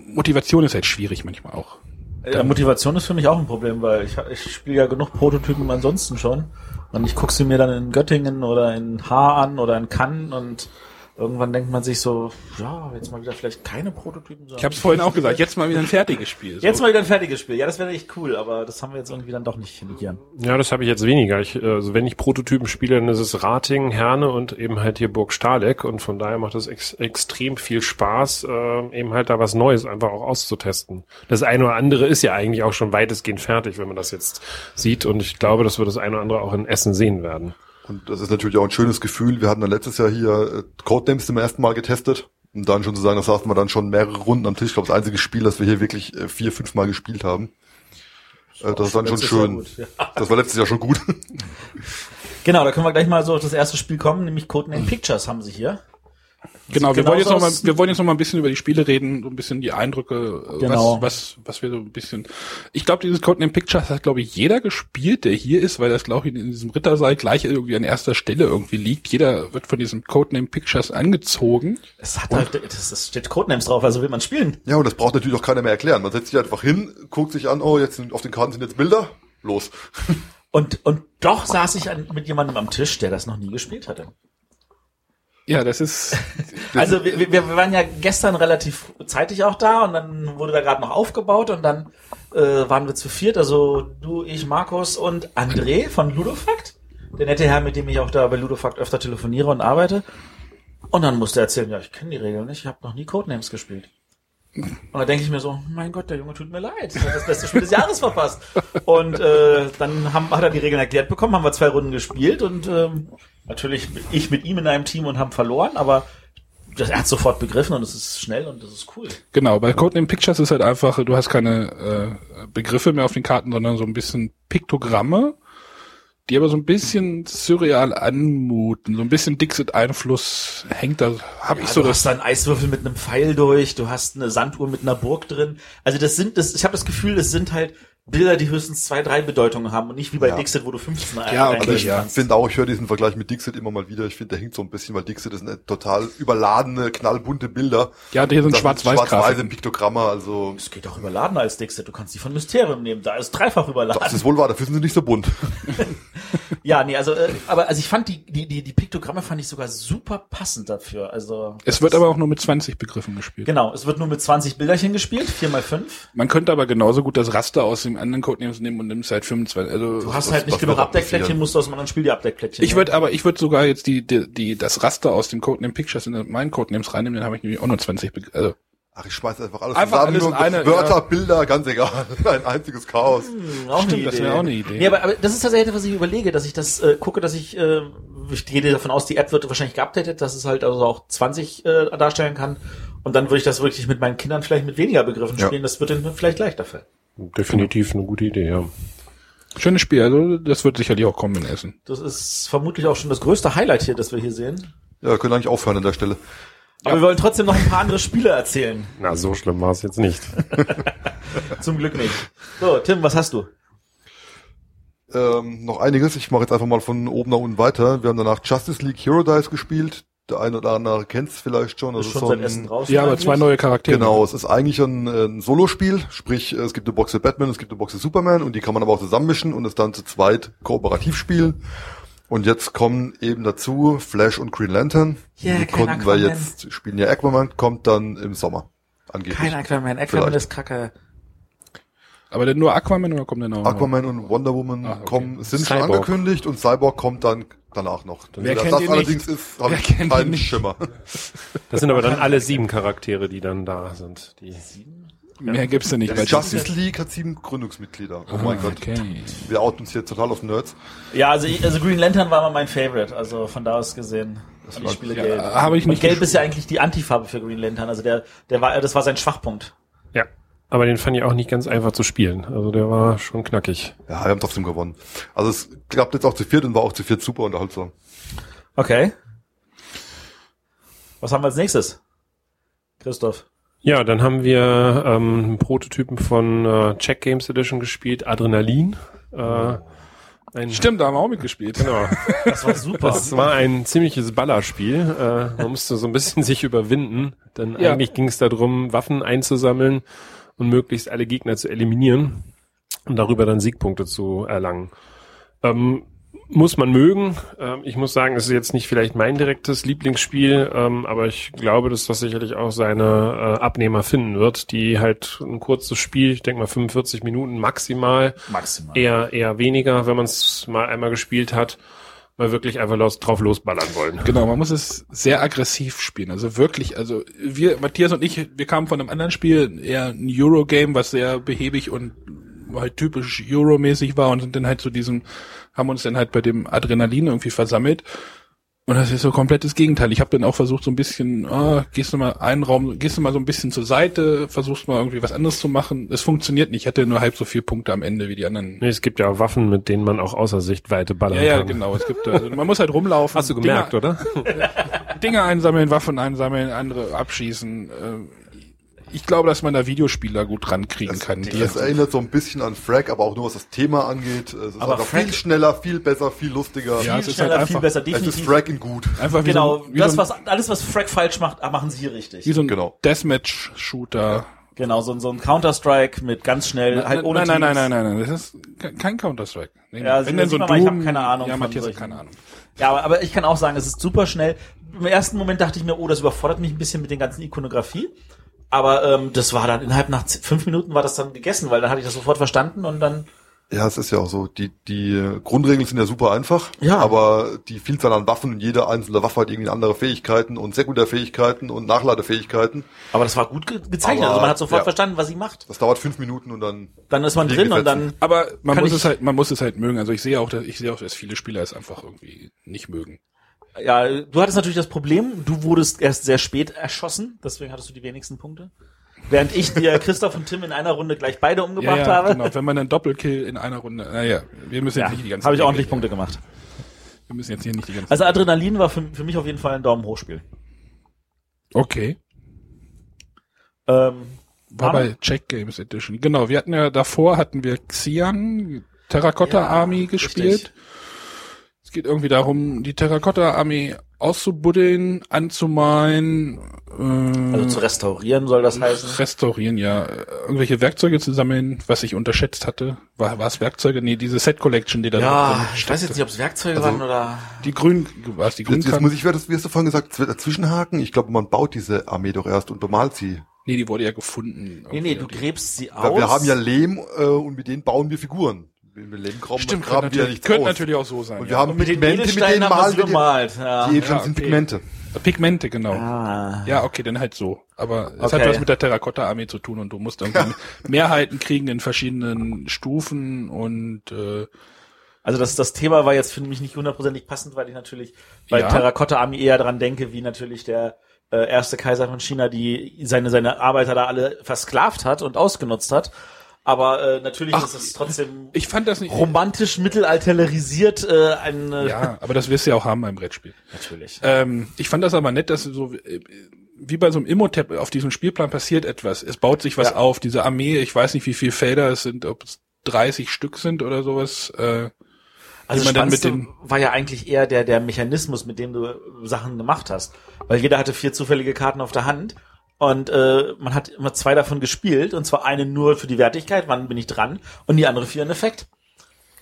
Motivation ist halt schwierig manchmal auch. Ja, Motivation ist für mich auch ein Problem, weil ich, ich spiele ja genug Prototypen ansonsten schon. Und ich gucke sie mir dann in Göttingen oder in Haar an oder in Cannes und irgendwann denkt man sich so, ja, jetzt mal wieder vielleicht keine Prototypen. Ich habe es vorhin auch gesagt, jetzt mal wieder ein fertiges Spiel. So. Jetzt mal wieder ein fertiges Spiel. Ja, das wäre echt cool, aber das haben wir jetzt irgendwie dann doch nicht hier. Ja, das habe ich jetzt weniger. Ich, äh, also wenn ich Prototypen spiele, dann ist es Rating, Herne und eben halt hier Burg Stahleck und von daher macht es ex extrem viel Spaß, äh, eben halt da was Neues einfach auch auszutesten. Das eine oder andere ist ja eigentlich auch schon weitestgehend fertig, wenn man das jetzt sieht und ich glaube, dass wir das eine oder andere auch in Essen sehen werden. Und das ist natürlich auch ein schönes Gefühl. Wir hatten dann letztes Jahr hier äh, Codenames zum ersten Mal getestet. Und dann schon zu sagen, das saßen wir dann schon mehrere Runden am Tisch. Ich glaube, das einzige Spiel, das wir hier wirklich äh, vier, fünf Mal gespielt haben. Äh, das ist dann schon schön. gut, ja. Das war letztes Jahr schon gut. Genau, da können wir gleich mal so auf das erste Spiel kommen, nämlich Codename Pictures haben sie hier. Genau, wir wollen jetzt noch mal, aus- wir wollen jetzt noch mal ein bisschen über die Spiele reden, so ein bisschen die Eindrücke, äh, Genau. was, was, was wir so ein bisschen. Ich glaube, dieses Codename Pictures hat, glaube ich, jeder gespielt, der hier ist, weil das, glaube ich, in diesem Rittersaal gleich irgendwie an erster Stelle irgendwie liegt. Jeder wird von diesem Codename Pictures angezogen. Es hat halt, das, das steht Codenames drauf, also will man spielen. Ja, und das braucht natürlich auch keiner mehr erklären. Man setzt sich einfach hin, guckt sich an, oh, jetzt sind, auf den Karten sind jetzt Bilder. Los. Und, und doch saß ich an, mit jemandem am Tisch, der das noch nie gespielt hatte. Ja, das ist, Also wir, wir, wir waren ja gestern relativ zeitig auch da und dann wurde da gerade noch aufgebaut und dann äh, waren wir zu viert, also du, ich, Markus und André von Ludofakt, der nette Herr, mit dem ich auch da bei Ludofakt öfter telefoniere und arbeite. Und dann musste er erzählen, ja, ich kenne die Regeln nicht, ich habe noch nie Codenames gespielt. Und da denke ich mir so, mein Gott, der Junge tut mir leid, er hat das beste Spiel des Jahres verpasst. Und äh, dann haben, hat er die Regeln erklärt bekommen, haben wir zwei Runden gespielt und ähm, natürlich ich mit ihm in einem Team und haben verloren, aber das, er hat sofort begriffen und es ist schnell und das ist cool. genau, bei Codename Pictures ist halt einfach, du hast keine äh, Begriffe mehr auf den Karten, sondern so ein bisschen Piktogramme, die aber so ein bisschen surreal anmuten, so ein bisschen Dixit-Einfluss hängt da, habe ich Ja, so du das hast da einen Eiswürfel mit einem Pfeil durch, du hast eine Sanduhr mit einer Burg drin. Also das sind, das, ich habe das Gefühl, das sind halt Bilder, die höchstens zwei, drei Bedeutungen haben und nicht wie bei Ja. Dixit, wo du 15 Ja, ja. Ich kannst. finde auch, ich höre diesen Vergleich mit Dixit immer mal wieder. Ich finde, der hinkt so ein bisschen, weil Dixit ist eine total überladene, knallbunte Bilder. Ja, hier sind Das Schwarz-Weiß-Grafiken. Schwarz-weiße Piktogramme, also Es geht auch überladener als Dixit. Du kannst die von Mysterium nehmen. Da ist dreifach überladen. das ist wohl wahr, dafür sind sie nicht so bunt. Ja, nee, also, äh, aber also ich fand die, die, die, die Piktogramme fand ich sogar super passend dafür. Also Es wird aber auch nur mit 20 Begriffen gespielt. genau, es wird nur mit 20 Bilderchen gespielt, 4 mal 5 Man könnte aber genauso gut das Raster aus dem anderen Codenames nehmen und nimmst halt 25. Also Du hast halt nicht genug Abdeckplättchen, musst du aus einem anderen Spiel die Abdeckplättchen ich würde aber, ich würde sogar jetzt die, die, die, das Raster aus dem Codename Pictures in meinen Codenames reinnehmen, dann habe ich nämlich auch nur 20 Begriffe. Also, Ach, ich schmeiß einfach alles Einfach zusammen. alles eine- Wörter, ja. Bilder, ganz egal. Ein einziges Chaos. nehmen. Auch Stimmt, eine das Idee. wäre auch eine Idee. Nee, aber, aber das ist tatsächlich, was ich überlege, dass ich das äh, gucke, dass ich, äh, ich gehe davon aus, die App wird wahrscheinlich geupdatet, dass es halt also auch 20 äh, darstellen kann. Und dann würde ich das wirklich mit meinen Kindern vielleicht mit weniger Begriffen Ja. spielen. Das wird ihnen vielleicht leichter fallen. Definitiv eine gute Idee, ja. Schönes Spiel, also das wird sicherlich auch kommen in Essen. Das ist vermutlich auch schon das größte Highlight hier, das wir hier sehen. Ja, wir können eigentlich aufhören an der Stelle. Aber wir wollen trotzdem noch ein paar andere Spiele erzählen. Na, so schlimm war es jetzt nicht. Zum Glück nicht. So, Tim, was hast du? Ähm, noch einiges. Ich mache jetzt einfach mal von oben nach unten weiter. Wir haben danach Justice League Hero Dice gespielt. Der eine oder andere kennt es vielleicht schon. Das Ist ist schon so ein- Essen draußen. Ja, aber zwei neue Charaktere. Genau, es ist eigentlich ein, ein Solospiel, sprich es gibt eine Box für Batman, es gibt eine Box für Superman und die kann man aber auch zusammenmischen und es dann zu zweit kooperativ spielen. Und jetzt kommen eben dazu Flash und Green Lantern. Ja, die konnten wir jetzt spielen. Ja, Aquaman kommt dann im Sommer. Angeblich. Kein Aquaman. Aquaman Vielleicht. ist kacke. Aber denn nur Aquaman oder kommt der noch? Aquaman und Wonder Woman Ah, okay. kommen, sind schon Cyborg. angekündigt und Cyborg kommt dann danach noch. Wer das kennt das ihn allerdings nicht? ist, habe Wer ich keinen nicht? Schimmer. Das sind aber dann alle sieben Charaktere, die dann da sind. Die Mehr gibt's denn nicht. Die weil Justice League hat sieben Gründungsmitglieder. Oh mein Gott. Okay. Wir outen uns hier total auf Nerds. Ja, also, ich, also Green Lantern war mal mein Favorite. Also von da aus gesehen. Und war- ich spiele Ja, Gelb. habe ich Und nicht Gelb ist ja eigentlich die Antifarbe für Green Lantern. Also der, der war, das war sein Schwachpunkt. ja. Aber den fand ich auch nicht ganz einfach zu spielen. Also der war schon knackig. Ja, wir haben trotzdem gewonnen. Also es klappt jetzt auch zu viert und war auch zu viert super unterhaltsam. Okay. Was haben wir als nächstes? Christoph. Ja, dann haben wir ähm, einen Prototypen von äh, Check Games Edition gespielt, Adrenalin. Äh, ein, Stimmt, da haben wir auch mitgespielt. Genau. Das war super. Das war ein ziemliches Ballerspiel. Äh, man musste so ein bisschen sich überwinden, denn Ja. eigentlich ging es darum, Waffen einzusammeln und möglichst alle Gegner zu eliminieren und darüber dann Siegpunkte zu erlangen. Ähm, muss man mögen. Ähm, ich muss sagen, es ist jetzt nicht vielleicht mein direktes Lieblingsspiel, ähm, aber ich glaube, dass das sicherlich auch seine äh, Abnehmer finden wird, die halt ein kurzes Spiel, ich denke mal 45 Minuten maximal, Maximal. eher eher weniger, wenn man es mal einmal gespielt hat, mal wirklich einfach los, drauf losballern wollen. Genau, man muss es sehr aggressiv spielen. Also wirklich, also wir, Matthias und ich, wir kamen von einem anderen Spiel, eher ein Eurogame, was sehr behäbig und halt typisch Euro-mäßig war und sind dann halt zu diesem, haben uns dann halt bei dem Adrenalin irgendwie versammelt. Und das ist so komplettes Gegenteil. Ich habe dann auch versucht, so ein bisschen, ah, gehst du mal einen Raum, gehst du mal so ein bisschen zur Seite, versuchst mal irgendwie was anderes zu machen. Es funktioniert nicht. Ich hatte nur halb so viele Punkte am Ende wie die anderen. Nee, es gibt ja Waffen, mit denen man auch außer Sichtweite ballern Ja, ja, kann. genau. Es gibt, also man muss halt rumlaufen. Hast du gemerkt, Dinger, oder? Dinge einsammeln, Waffen einsammeln, andere abschießen. Äh, Ich glaube, dass man da Videospieler gut rankriegen Das, kann. Das erinnert so ein bisschen an Frag, aber auch nur was das Thema angeht. Es ist Aber einfach Frag- viel schneller, viel besser, viel lustiger. Ja, viel es ist schneller, halt viel einfach- besser, es ist definitiv. Frag in gut. einfach wie Genau, so, ein- wie das, so, ein- was, alles, was Frag falsch macht, machen sie hier richtig. wie so ein Genau. Deathmatch-Shooter. Genau, so, ein- so ein Counter-Strike mit ganz schnell, halt ohne nein, nein, nein, nein, nein, nein, das ist ke- kein Counter-Strike. Nee, Ja, sieht- sieht man mal, ich hab keine Ahnung Ja, Matthias hat keine Ahnung. Ja, aber, aber ich kann auch sagen, es ist super schnell. Im ersten Moment dachte ich mir, oh, das überfordert mich ein bisschen mit den ganzen Ikonografie. Aber ähm, das war dann innerhalb nach fünf Minuten war das dann gegessen, weil dann hatte ich das sofort verstanden und dann Ja, es ist ja auch so. Die, die äh, Grundregeln sind ja super einfach. Ja. Aber die Vielzahl an Waffen und jede einzelne Waffe hat irgendwie andere Fähigkeiten und Sekundärfähigkeiten und Nachladefähigkeiten. Aber das war gut ge gezeichnet. Aber, also man hat sofort ja. verstanden, was sie macht. Das dauert fünf Minuten und dann. Dann ist man drin und dann. gesetzen. Aber man muss es halt, man muss es halt mögen. Also ich sehe auch, dass, ich sehe auch, dass viele Spieler es einfach irgendwie nicht mögen. Ja, du hattest natürlich das Problem, du wurdest erst sehr spät erschossen, deswegen hattest du die wenigsten Punkte. Während ich dir Christoph und Tim in einer Runde gleich beide umgebracht ja, ja, habe. genau. Wenn man einen Doppelkill in einer Runde, naja, wir müssen jetzt Ja, nicht die ganze habe ich ordentlich Punkte gemacht. Wir müssen jetzt hier nicht die ganze Also Adrenalin war für, für mich auf jeden Fall ein Daumen hoch Spiel. Okay. Ähm, War bei Check Games Edition. Genau, wir hatten ja davor hatten wir Xian, Terracotta Army gespielt. richtig. Es geht irgendwie darum, die Terracotta Army auszubuddeln, anzumalen, äh, also zu restaurieren soll das heißen. restaurieren, ja, irgendwelche Werkzeuge zu sammeln, was ich unterschätzt hatte. War, war es Werkzeuge? Nee, diese Set Collection, die da Ja, drin ich weiß jetzt nicht, ob es Werkzeuge Also- waren oder. Die grün, war es die grün? Jetzt, jetzt muss ich, das, wie hast du vorhin gesagt, dazwischenhaken? Ich glaube, man baut diese Armee doch erst und bemalt sie. Nee, die wurde ja gefunden. Nee, nee, du gräbst sie aus. Weil wir haben ja Lehm äh, und mit denen bauen wir Figuren. Wenn wir Lehm graben, Stimmt, graben könnte, wir ja natürlich, könnte natürlich auch so sein. Und ja. wir haben und mit den Pigmente, mit Edelsteinen denen malen wir die, bemalt. Ja. die Edelsteine Ja, sind okay. Pigmente. Pigmente, genau. Ah. Ja, okay, dann halt so. Aber es Okay. hat was mit der Terrakotta-Armee zu tun und du musst irgendwie Mehrheiten kriegen in verschiedenen Stufen und äh, Also das, das Thema war jetzt für mich nicht hundertprozentig passend, weil ich natürlich bei Ja. Terrakotta Army eher dran denke, wie natürlich der äh, erste Kaiser von China, die seine seine Arbeiter da alle versklavt hat und ausgenutzt hat. Aber äh, natürlich Ach, ist es trotzdem Ich fand das nicht. romantisch mittelalterisiert äh, ein äh, Ja, aber das wirst du ja auch haben beim Brettspiel. natürlich. Ähm, ich fand das aber nett, dass so äh, wie bei so einem Imhotep auf diesem Spielplan passiert etwas. Es baut sich was Ja. auf. Diese Armee, ich weiß nicht, wie viele Felder es sind, ob es 30 Stück sind oder sowas. Äh, Also man dann mit den- war ja eigentlich eher der der Mechanismus, mit dem du Sachen gemacht hast, weil jeder hatte vier zufällige Karten auf der Hand und äh, man hat immer zwei davon gespielt und zwar eine nur für die Wertigkeit, wann bin ich dran und die andere für einen Effekt.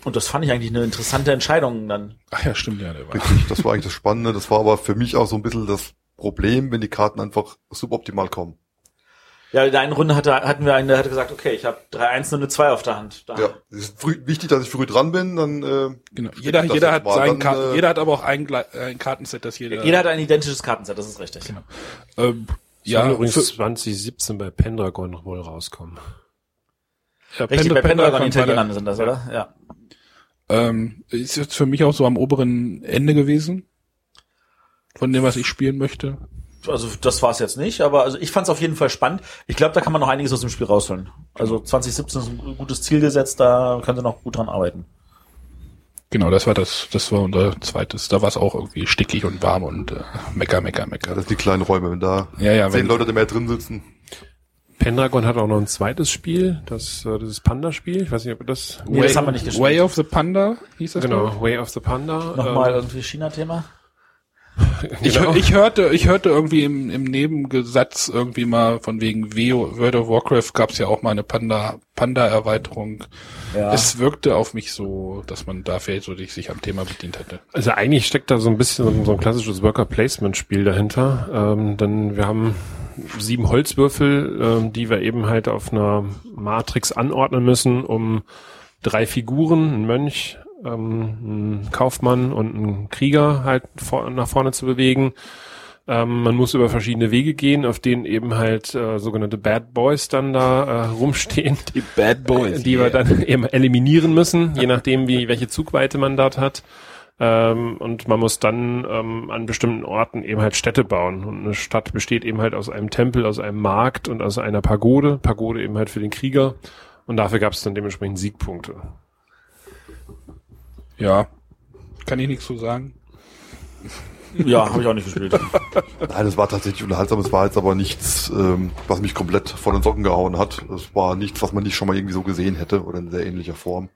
Und das fand ich eigentlich eine interessante Entscheidung dann. ach ja, stimmt ja, der war. Richtig, das war eigentlich das Spannende. Das war aber für mich auch so ein bisschen das Problem, wenn die Karten einfach suboptimal kommen. Ja, in der einen Runde hatte, hatten wir einen, der hatte gesagt, okay, ich habe drei Eins und eine Zwei auf der Hand. Da. Ja, es ist früh, wichtig, dass ich früh dran bin, dann äh, Genau. Jeder, jeder hat sein Dann, Karten, äh, jeder hat aber auch ein, ein Kartenset, das jeder. Jeder hat ein identisches Kartenset, das ist richtig. ähm, Ja, ja, übrigens für, 2017 bei Pendragon wohl rauskommen. ja, Richtig, Pend- bei Pendragon der- sind das, oder? Ja. Ähm, ist jetzt für mich auch so am oberen Ende gewesen. Von dem, was ich spielen möchte. Also das war es jetzt nicht, aber also ich fand es auf jeden Fall spannend. Ich glaube, da kann man noch einiges aus dem Spiel rausholen. Also 2017 ist ein gutes Ziel gesetzt, da können sie noch gut dran arbeiten. Genau, das war das, das war unser zweites. Da war es auch irgendwie stickig und warm und äh, mecker, mecker, mecker. das sind die kleinen Räume, wenn da Ja, ja, zehn wenn- Leute mehr drin sitzen. Pendragon hat auch noch ein zweites Spiel, das, äh, das ist Panda-Spiel. Ich weiß nicht, ob das... Nee, das haben wir nicht gespielt. Way of the Panda hieß das. Genau, Way of the Panda. Nochmal ähm, irgendwie China-Thema. Ich, genau. ich hörte, ich hörte irgendwie im, im Nebengesatz irgendwie mal von wegen WO, World of Warcraft gab es ja auch mal eine Panda, Panda-Erweiterung. Ja. Es wirkte auf mich so, dass man da vielleicht so sich, sich am Thema bedient hätte. Also eigentlich steckt da so ein bisschen so ein- ein klassisches Worker-Placement-Spiel dahinter. Ähm, denn wir haben sieben Holzwürfel, ähm, die wir eben halt auf einer Matrix anordnen müssen, um drei Figuren, einen Mönch, ähm, einen Kaufmann und einen Krieger halt vor, nach vorne zu bewegen. Ähm, man muss über verschiedene Wege gehen, auf denen eben halt äh, sogenannte Bad Boys dann da äh, rumstehen. Die Bad Boys. die wir dann eben eliminieren müssen, je nachdem, wie welche Zugweite man dort hat. Ähm, und man muss dann ähm, an bestimmten Orten eben halt Städte bauen. Und eine Stadt besteht eben halt aus einem Tempel, aus einem Markt und aus einer Pagode. Pagode eben halt für den Krieger. Und dafür gab es dann dementsprechend Siegpunkte. Ja, kann ich nichts zu sagen. Ja, habe ich auch nicht gespielt. Nein, es war tatsächlich unterhaltsam, es war jetzt aber nichts, ähm, was mich komplett von den Socken gehauen hat. Es war nichts, was man nicht schon mal irgendwie so gesehen hätte oder in sehr ähnlicher Form.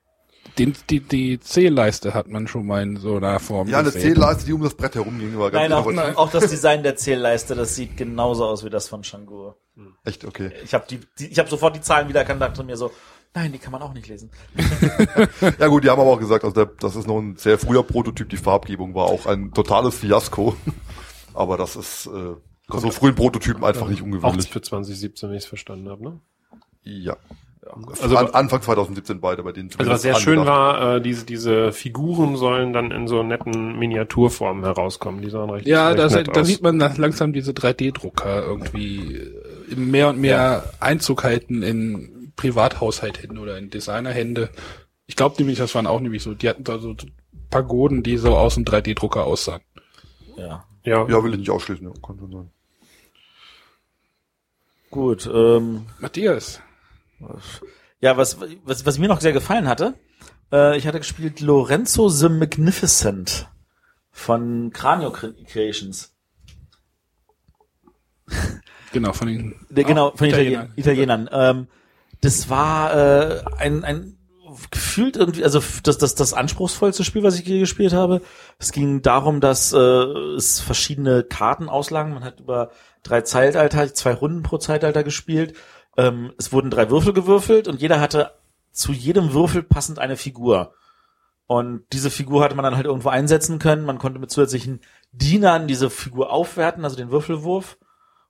Den, die, die C-Leiste hat man schon mal in so einer Form Ja, eine. Zählleiste, die um das Brett herumging, war ganz Nein, auch, innovativ. auch das Design der Zählleiste, das sieht genauso aus wie das von Shangur. Echt, okay. Ich habe die, die, ich habe sofort die Zahlen wiedererkannt und dachte mir so, nein, die kann man auch nicht lesen. Ja gut, die haben aber auch gesagt, also der, das ist noch ein sehr früher Prototyp, die Farbgebung war auch ein totales Fiasko. Aber das ist äh, so frühen Prototypen einfach nicht Auch ungewöhnlich. für 2017, wenn ich es verstanden habe. Ne? Ja. Also- Also An, Anfang 2017 beide bei denen. Also was sehr schön war, äh, diese, diese Figuren sollen dann in so netten Miniaturformen herauskommen. Die sahen recht, Ja, recht da, nett da aus. sieht man langsam diese 3D-Drucker irgendwie äh, mehr und mehr Einzug halten in Privathaushalthände oder in Designerhände. Ich glaube nämlich, das waren auch nämlich so, die hatten da so Pagoden, die so aus dem 3D-Drucker aussahen. Ja. Ja, Ja, will ich nicht ausschließen, ja, kann schon sein. Gut, ähm, Matthias, ja, was, was, was mir noch sehr gefallen hatte, äh, ich hatte gespielt Lorenzo the Magnificent von Cranio Creations. genau, von den Der, genau, Ah, von Italiener. Italienern. Italienern. Ähm, das war äh, ein, ein gefühlt irgendwie, also das, das, das anspruchsvollste Spiel, was ich je gespielt habe. Es ging darum, dass äh, es verschiedene Karten auslagen. Man hat über drei Zeitalter, zwei Runden pro Zeitalter gespielt. Ähm, es wurden drei Würfel gewürfelt und jeder hatte zu jedem Würfel passend eine Figur. Und diese Figur hatte man dann halt irgendwo einsetzen können. Man konnte mit zusätzlichen Dienern diese Figur aufwerten, also den Würfelwurf.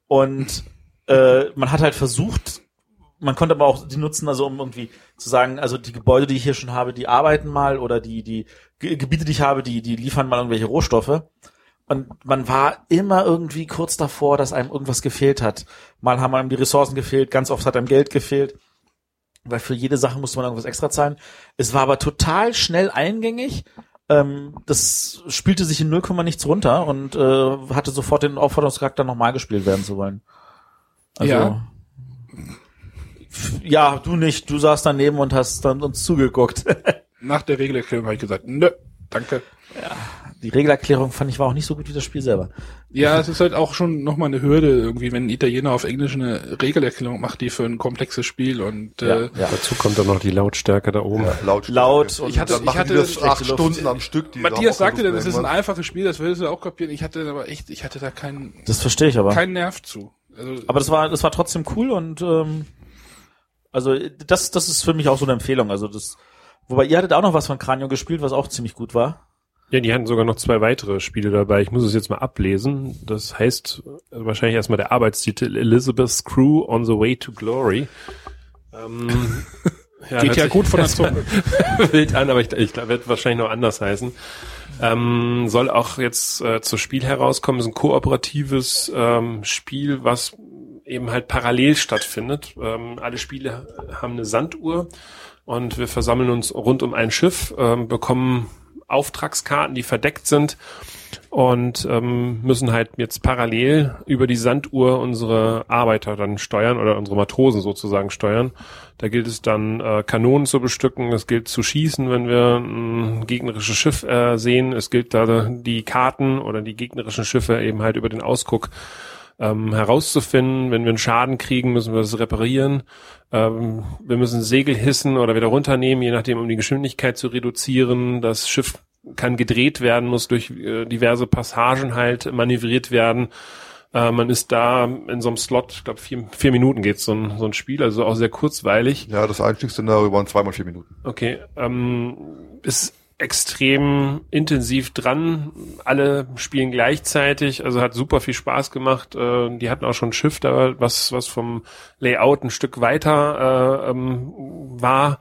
Und äh, man hat halt versucht, man konnte aber auch die nutzen, also um irgendwie zu sagen, also die Gebäude, die ich hier schon habe, die arbeiten mal oder die, die Ge Gebiete, die ich habe, die, die liefern mal irgendwelche Rohstoffe. Und man war immer irgendwie kurz davor, dass einem irgendwas gefehlt hat. Mal haben einem die Ressourcen gefehlt, ganz oft hat einem Geld gefehlt. Weil für jede Sache musste man irgendwas extra zahlen. Es war aber total schnell eingängig. Ähm, das spielte sich in 0, nichts runter und äh, hatte sofort den Aufforderungscharakter nochmal gespielt werden zu wollen. Also, Ja. Ja, du nicht. Du saßt daneben und hast dann uns zugeguckt. Nach der Regelerklärung habe ich gesagt, nö, danke. Die Regelerklärung fand ich war auch nicht so gut wie das Spiel selber. Ja, es ist halt auch schon nochmal eine Hürde, irgendwie, wenn ein Italiener auf Englisch eine Regelerklärung macht, die für ein komplexes Spiel und äh, ja. Dazu kommt dann noch die Lautstärke da oben. Ja, laut. Laut Und ich hatte- ich hatte das acht Luft. Stunden am Stück. Die Matthias sagte dann, es ist ein einfaches Spiel, das würdest du auch kapieren. Ich hatte aber echt, ich hatte da keinen, Das verstehe ich aber. keinen Nerv zu. Also, Aber das war, das war trotzdem cool und ähm, also das, das ist für mich auch so eine Empfehlung. Also das, wobei ihr hattet auch noch was von Kranio gespielt, was auch ziemlich gut war. Ja, die hatten sogar noch zwei weitere Spiele dabei. Ich muss es jetzt mal ablesen. Das heißt wahrscheinlich erstmal der Arbeitstitel Elizabeth's Crew on the Way to Glory. Ähm, geht hört ja gut von der Zunge. wild an, aber ich, ich glaube, wird wahrscheinlich noch anders heißen. Ähm, soll auch jetzt äh, zu Spiel herauskommen. Es ist ein kooperatives ähm, Spiel, was eben halt parallel stattfindet. Ähm, alle Spiele haben eine Sanduhr und wir versammeln uns rund um ein Schiff, ähm, bekommen Auftragskarten, die verdeckt sind und ähm, müssen halt jetzt parallel über die Sanduhr unsere Arbeiter dann steuern oder unsere Matrosen sozusagen steuern. Da gilt es dann äh, Kanonen zu bestücken, es gilt zu schießen, wenn wir ein gegnerisches Schiff äh, sehen. Es gilt da die Karten oder die gegnerischen Schiffe eben halt über den Ausguck ähm, herauszufinden. Wenn wir einen Schaden kriegen, müssen wir das reparieren. Ähm, wir müssen Segel hissen oder wieder runternehmen, je nachdem, um die Geschwindigkeit zu reduzieren. Das Schiff kann gedreht werden, muss durch äh, diverse Passagen halt manövriert werden. Äh, man ist da in so einem Slot, ich glaube vier, vier Minuten geht so ein, so ein Spiel, also auch sehr kurzweilig. Ja, das Einstiegsszenario waren zweimal vier Minuten. Okay, ähm, ist extrem intensiv dran. Alle spielen gleichzeitig, also hat super viel Spaß gemacht. Äh, die hatten auch schon da, was was vom Layout ein Stück weiter äh, ähm, war.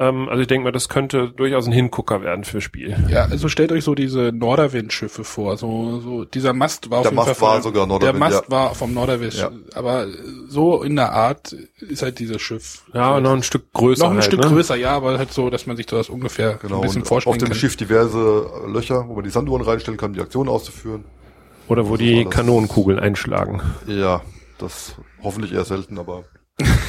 Ähm, also ich denke mal, das könnte durchaus ein Hingucker werden für Spiel. Ja, also stellt euch so diese Norderwind-Schiffe vor. So, so dieser Mast war auf Der jeden Mast Fall war von- sogar Norderwind, Der Mast ja. war vom Norderwind, Ja. aber so in der Art ist halt dieses Schiff. Ja, noch ein Stück größer. noch ein halt, Stück ne? größer, ja, aber halt so, dass man sich das ungefähr Genau. ein bisschen vorstellen auf dem kann. Schiff diverse Löcher, wo man die Sanduhren reinstellen kann, um die Aktion auszuführen. Oder wo So die. Kanonenkugeln einschlagen. Ja, das hoffentlich eher selten, aber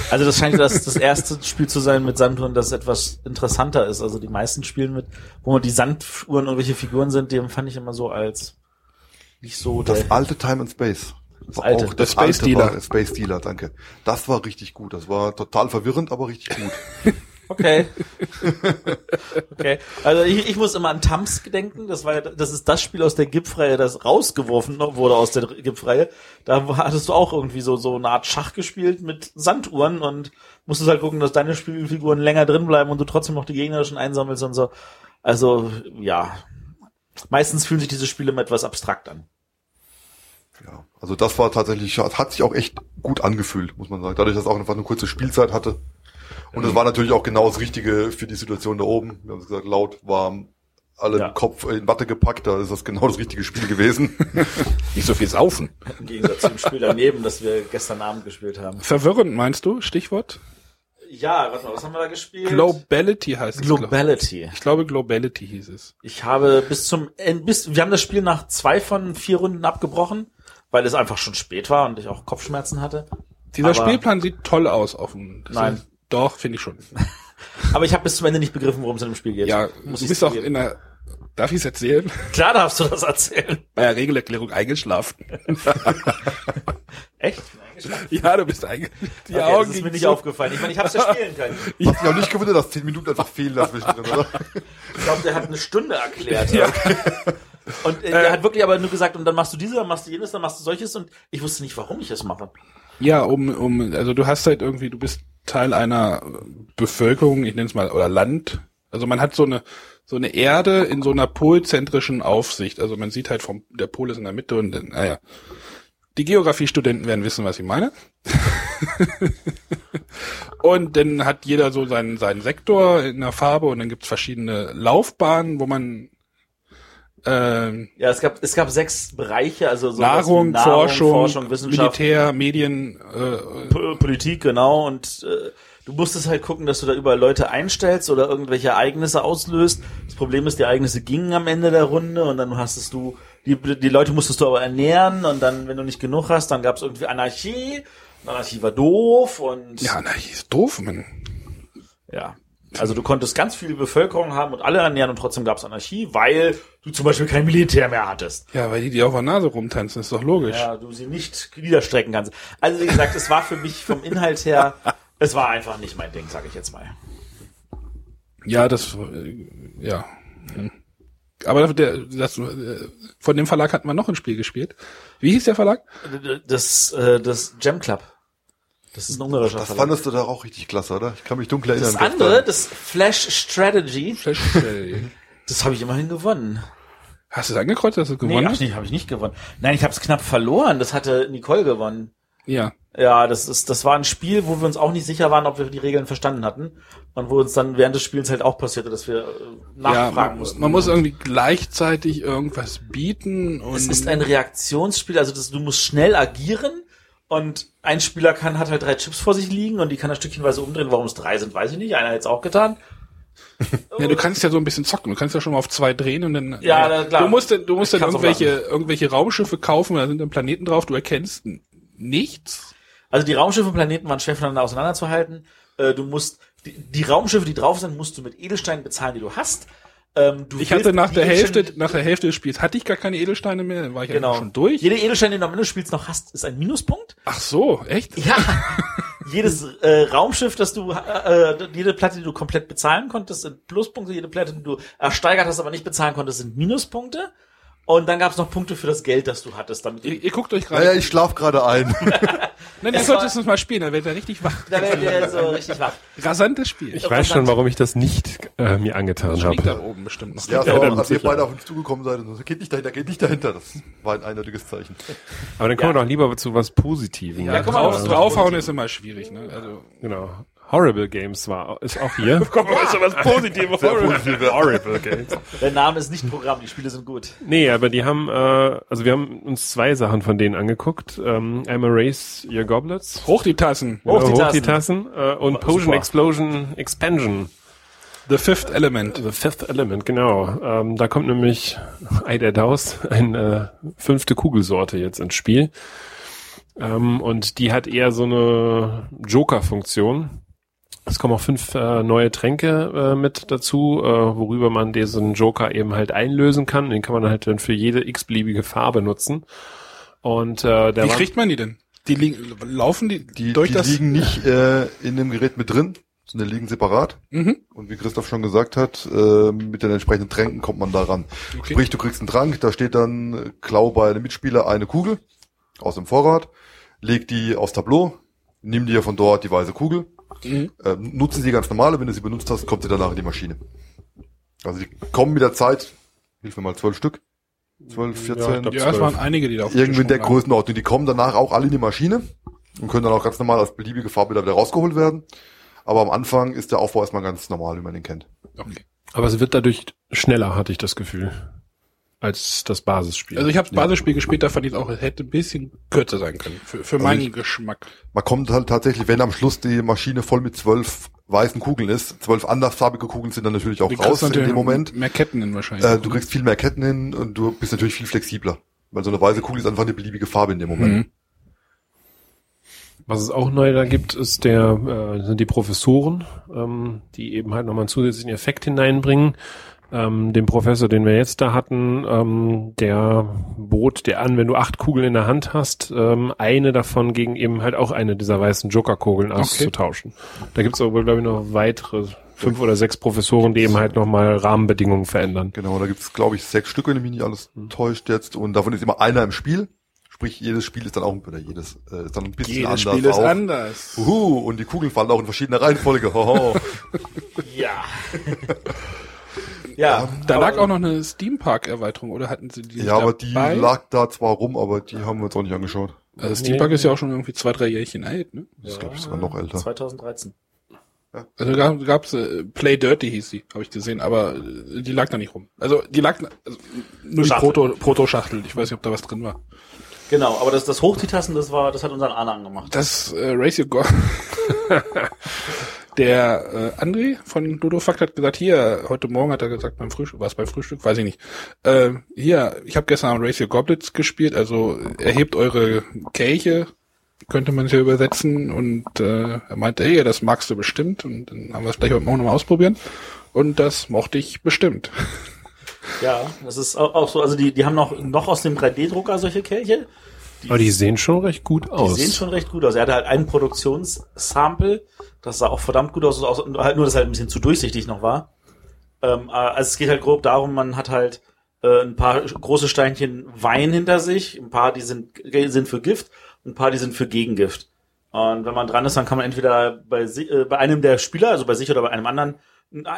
Also das scheint das, das erste Spiel zu sein mit Sanduhren, das etwas interessanter ist. Also die meisten Spielen mit, wo die Sanduhren irgendwelche Figuren sind, die fand ich immer so als nicht so der, das alte Time and Space. Das alte. Auch, Der das Space alte Dealer. War, Space Dealer, danke. Das war richtig gut. Das war total verwirrend, aber richtig gut. Okay. okay. Also ich, ich muss immer an Tamsk denken. Das war ja, das ist das Spiel aus der GIP-Reihe, das rausgeworfen wurde aus der GIP-Reihe. Da hattest du auch irgendwie so, so eine Art Schach gespielt mit Sanduhren und musstest halt gucken, dass deine Spielfiguren länger drin bleiben und du trotzdem noch die gegnerischen einsammelst und so. Also, ja. Meistens fühlen sich diese Spiele immer etwas abstrakt an. Ja, also das war tatsächlich, hat sich auch echt gut angefühlt, muss man sagen. Dadurch, dass es auch einfach eine kurze Spielzeit hatte. Und es war natürlich auch genau das Richtige für die Situation da oben. Wir haben es gesagt, laut, warm, alle Ja. im Kopf in Watte gepackt, da ist das genau das richtige Spiel gewesen. Nicht so viel saufen. Im Gegensatz zum Spiel daneben, das wir gestern Abend gespielt haben. Verwirrend, meinst du? Stichwort? Ja, warte mal, was haben wir da gespielt? Globality heißt es. glaub- Globality. Ich glaube, Globality hieß es. Ich habe bis zum End, bis, wir haben das Spiel nach zwei von vier Runden abgebrochen, weil es einfach schon spät war und ich auch Kopfschmerzen hatte. Dieser Aber- Spielplan sieht toll aus offen. Das Nein. Doch, finde ich schon. Aber ich habe bis zum Ende nicht begriffen, worum es in dem Spiel geht. Ja, muss du ich bist auch in der, darf ich es erzählen? Klar darfst du das erzählen. Bei der Regelerklärung eingeschlafen. Echt? ja, du bist eingeschlafen. Die okay, Augen das ist mir nicht so- aufgefallen. Ich meine, ich habe es ja spielen können. Hast dich auch nicht gewundert, dass zehn Minuten einfach fehlen dazwischen oder? Ich glaube, der hat eine Stunde erklärt. Ja. Und äh, der hat wirklich aber nur gesagt, und dann machst du diese, dann machst du jenes, dann machst du solches und ich wusste nicht, warum ich das mache. Ja, um, um, also du hast halt irgendwie, du bist Teil einer Bevölkerung, ich nenne es mal, oder Land. Also man hat so eine, so eine Erde in so einer polzentrischen Aufsicht. Also man sieht halt vom, der Pol ist in der Mitte und dann, naja. Die Geografiestudenten werden wissen, was ich meine. und dann hat jeder so seinen, seinen Sektor in der Farbe und dann gibt's verschiedene Laufbahnen, wo man ähm, Ja, es gab, es gab sechs Bereiche, also so Nahrung, Nahrung, Forschung, Forschung, Wissenschaft, Militär, Medien, äh, Politik, genau. Und äh, du musstest halt gucken, dass du da überall Leute einstellst oder irgendwelche Ereignisse auslöst. Das Problem ist, die Ereignisse gingen am Ende der Runde und dann hastest du, die, die Leute musstest du aber ernähren und dann, wenn du nicht genug hast, dann gab es irgendwie Anarchie Anarchie war doof und Ja, na, ist doof, man. Ja. Also du konntest ganz viel Bevölkerung haben und alle ernähren und trotzdem gab es Anarchie, weil du zum Beispiel kein Militär mehr hattest. Ja, weil die dir auf der Nase rumtanzen, ist doch logisch. Ja, du sie nicht niederstrecken kannst. Also wie gesagt, es war für mich vom Inhalt her, es war einfach nicht mein Ding, sage ich jetzt mal. Ja, das, äh, ja. Aber der, das, äh, von dem Verlag hatten wir noch ein Spiel gespielt. Wie hieß der Verlag? Das, äh, das Gem Club. Das ist ein ungarischer Das Verlag. fandest du da auch richtig klasse, oder? Ich kann mich dunkel erinnern. Das andere, das Flash Strategy, Flash Trail. das habe ich immerhin gewonnen. Hast du es angekreuzt, dass du Nee, gewonnen hab ich hast? nicht, habe ich nicht gewonnen. Nein, ich habe es knapp verloren. Das hatte Nicole gewonnen. Ja. Ja, das ist, das war ein Spiel, wo wir uns auch nicht sicher waren, ob wir die Regeln verstanden hatten und wo uns dann während des Spiels halt auch passierte, dass wir äh, ja, nachfragen man, mussten. man muss irgendwie gleichzeitig irgendwas bieten und es ist ein Reaktionsspiel, also das, du musst schnell agieren und ein Spieler kann hat halt drei Chips vor sich liegen und die kann er stückchenweise umdrehen. Warum es drei sind, weiß ich nicht. Einer hätte es auch getan. ja, du kannst ja so ein bisschen zocken. Du kannst ja schon mal auf zwei drehen und dann. Ja, na klar. Du musst, dann- du musst Ich dann irgendwelche, irgendwelche Raumschiffe kaufen, da sind dann Planeten drauf. Du erkennst nichts. Also die Raumschiffe und Planeten waren schwer voneinander auseinanderzuhalten. Äh, du musst die, die Raumschiffe, die drauf sind, musst du mit Edelsteinen bezahlen, die du hast. Ähm, Ich hatte nach der Hälfte, Edelsteine- nach der Hälfte des Spiels hatte ich gar keine Edelsteine mehr, dann war ich genau schon durch. Jede Edelstein, den du am Ende des Spiels noch hast, ist ein Minuspunkt. Ach so, echt? Ja. Jedes äh, Raumschiff, das du, äh, jede Platte, die du komplett bezahlen konntest, sind Pluspunkte. Jede Platte, die du ersteigert hast, aber nicht bezahlen konntest, sind Minuspunkte. Und dann gab es noch Punkte für das Geld, das du hattest. Damit Ihr, ihr guckt euch gerade. Naja, ich schlaf gerade ein. Nein, ihr solltet es mal spielen, dann werdet ihr richtig wach. da werdet ihr so richtig wach. Rasantes Spiel. Ich weiß schon, warum ich das nicht äh, mir angetan liegt da habe. oben bestimmt noch. Ja, Ja, so, dann als ihr beide auf uns zugekommen seid und so, geht nicht dahinter, geht nicht dahinter. Das war ein eindeutiges Zeichen. Aber dann kommen wir doch lieber zu was Positivem. Ja, guck mal, drauf, draufhauen ist immer schwierig, ne? Also, Genau. Horrible Games war, ist auch hier. komm ist ja was Positives. Horrible Games. Der Name ist nicht Programm, die Spiele sind gut. Nee, aber die haben, äh, also wir haben uns zwei Sachen von denen angeguckt. Ähm, einmal Race Your Goblets. Hoch die Tassen. Hoch die Genau, Tassen. Tassen. Äh, und Potion super. Explosion Expansion. The Fifth Element. The Fifth Element, genau. Ähm, da kommt nämlich Ei der Daus, eine fünfte Kugelsorte jetzt ins Spiel. Ähm, und die hat eher so eine Joker-Funktion. Es kommen auch fünf äh, neue Tränke äh, mit dazu, äh, worüber man diesen Joker eben halt einlösen kann. Den kann man halt dann für jede x-beliebige Farbe nutzen. Und äh, der Wie kriegt man die denn? Die liegen, laufen die, Die, durch die das? liegen nicht äh, in dem Gerät mit drin, sondern die liegen separat. Mhm. Und wie Christoph schon gesagt hat, äh, mit den entsprechenden Tränken kommt man da ran. Okay. Sprich, du kriegst einen Trank, da steht dann, klau bei einem Mitspieler eine Kugel aus dem Vorrat, leg die aufs Tableau, nimm dir von dort die weiße Kugel, Mhm. äh, nutze sie ganz normal, und wenn du sie benutzt hast, kommt sie danach in die Maschine. Also die kommen mit der Zeit, hilf mir mal, zwölf Stück, zwölf, Ja, ich 14, glaub, Ja, es waren einige, die da auf irgendwie in der. Größenordnung. Die kommen danach auch alle in die Maschine und können dann auch ganz normal als beliebige Farbbilder wieder rausgeholt werden. Aber am Anfang ist der Aufbau erstmal ganz normal, wie man den kennt. Okay. aber es wird dadurch schneller, hatte ich das Gefühl, als das Basisspiel. Also ich habe das Basisspiel gespielt, da fand ich auch, es hätte ein bisschen kürzer sein können. Für, für meinen ich- Geschmack. Man kommt halt tatsächlich, wenn am Schluss die Maschine voll mit zwölf weißen Kugeln ist, zwölf andersfarbige Kugeln sind dann natürlich auch Du raus in dem Moment. Mehr Ketten in wahrscheinlich. Äh, du kriegst viel mehr Ketten hin und du bist natürlich viel flexibler. Weil so eine weiße Kugel ist einfach eine beliebige Farbe in dem Moment. Mhm. Was es auch neu da gibt, ist der, äh, sind die Professoren, ähm, die eben halt nochmal einen zusätzlichen Effekt hineinbringen. Ähm, den Professor, den wir jetzt da hatten, ähm, der bot dir an, wenn du acht Kugeln in der Hand hast, ähm, eine davon gegen eben halt auch eine dieser weißen Joker-Kugeln auszutauschen. Da gibt es aber, glaube ich, noch weitere fünf oder sechs Professoren, die eben halt nochmal Rahmenbedingungen verändern. Genau, da gibt's glaube ich, sechs Stück, wenn mich nicht alles täuscht jetzt. Und davon ist immer einer im Spiel. Sprich, jedes Spiel ist dann auch, oder jedes äh, ist dann ein bisschen Jedes anders Spiel ist auch. anders. Uhu, und die Kugeln fallen auch in verschiedener Reihenfolge. Hoho. Ja. ja. Da lag auch noch eine Steam-Park-Erweiterung, oder hatten sie die ja, aber die dabei? lag da zwar rum, aber die haben wir uns auch nicht angeschaut. Also Steam Park ist ja auch schon irgendwie zwei, drei Jährchen alt, ne? Das ist, glaube ich, sogar noch älter. 2013. Also da gab's äh, Play Dirty hieß die, habe ich gesehen, aber äh, die lag da nicht rum. Also die lag also, nur die. Proto Proto-Schachtel. Ich weiß nicht, ob da was drin war. Genau, aber das, das Hochtitassen, das war, das hat unseren Anhang gemacht. Das äh, Race Your God. Der äh, André von Dodo Fakt hat gesagt, hier, heute Morgen hat er gesagt, beim Frühstück, war es beim Frühstück, weiß ich nicht. Äh, hier, ich habe gestern Race Your Goblets gespielt, also erhebt eure Kelche könnte man es ja übersetzen und äh, er meinte, hey, das magst du bestimmt und dann haben wir es gleich heute Morgen nochmal ausprobieren und das mochte ich bestimmt. Ja, das ist auch, auch so, also die, die haben noch, noch aus dem 3D-Drucker solche Kelche. Aber die sehen schon recht gut aus. Die sehen schon recht gut aus. Er hatte halt einen Produktionssample, das sah auch verdammt gut aus, aus halt nur, dass halt ein bisschen zu durchsichtig noch war. Ähm, also es geht halt grob darum, man hat halt äh, ein paar große Steinchen Wein hinter sich, ein paar, die sind, sind für Gift, ein paar, die sind für Gegengift. Und wenn man dran ist, dann kann man entweder bei, äh, bei einem der Spieler, also bei sich oder bei einem anderen,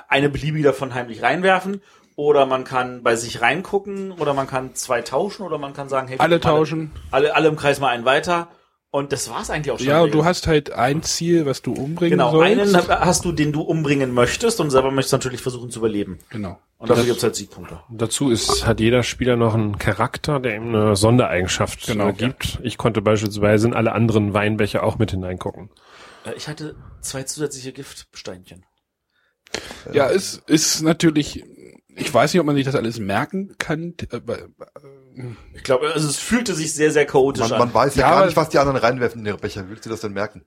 eine beliebige davon heimlich reinwerfen. Oder man kann bei sich reingucken, oder man kann zwei tauschen, oder man kann sagen, hey, Alle tauschen. Alle, alle im Kreis mal einen weiter. Und das war's eigentlich auch schon. Ja, und du hast halt ein Ziel, was du umbringen Genau, sollst. einen hast du, den du umbringen möchtest und selber möchtest natürlich versuchen zu überleben. Genau. Und dafür gibt's halt Siegpunkte. Dazu ist, hat jeder Spieler noch einen Charakter, der ihm eine Sondereigenschaft Genau. äh, gibt. Ich konnte beispielsweise in alle anderen Weinbecher auch mit hineingucken. Äh, Ich hatte zwei zusätzliche Giftsteinchen. Ja, es ist natürlich, ich weiß nicht, ob man sich das alles merken kann. Ich glaube, also es fühlte sich sehr, sehr chaotisch Man, man an. weiß ja, Ja, gar nicht, was die anderen reinwerfen in ihre Becher. Willst du das denn merken?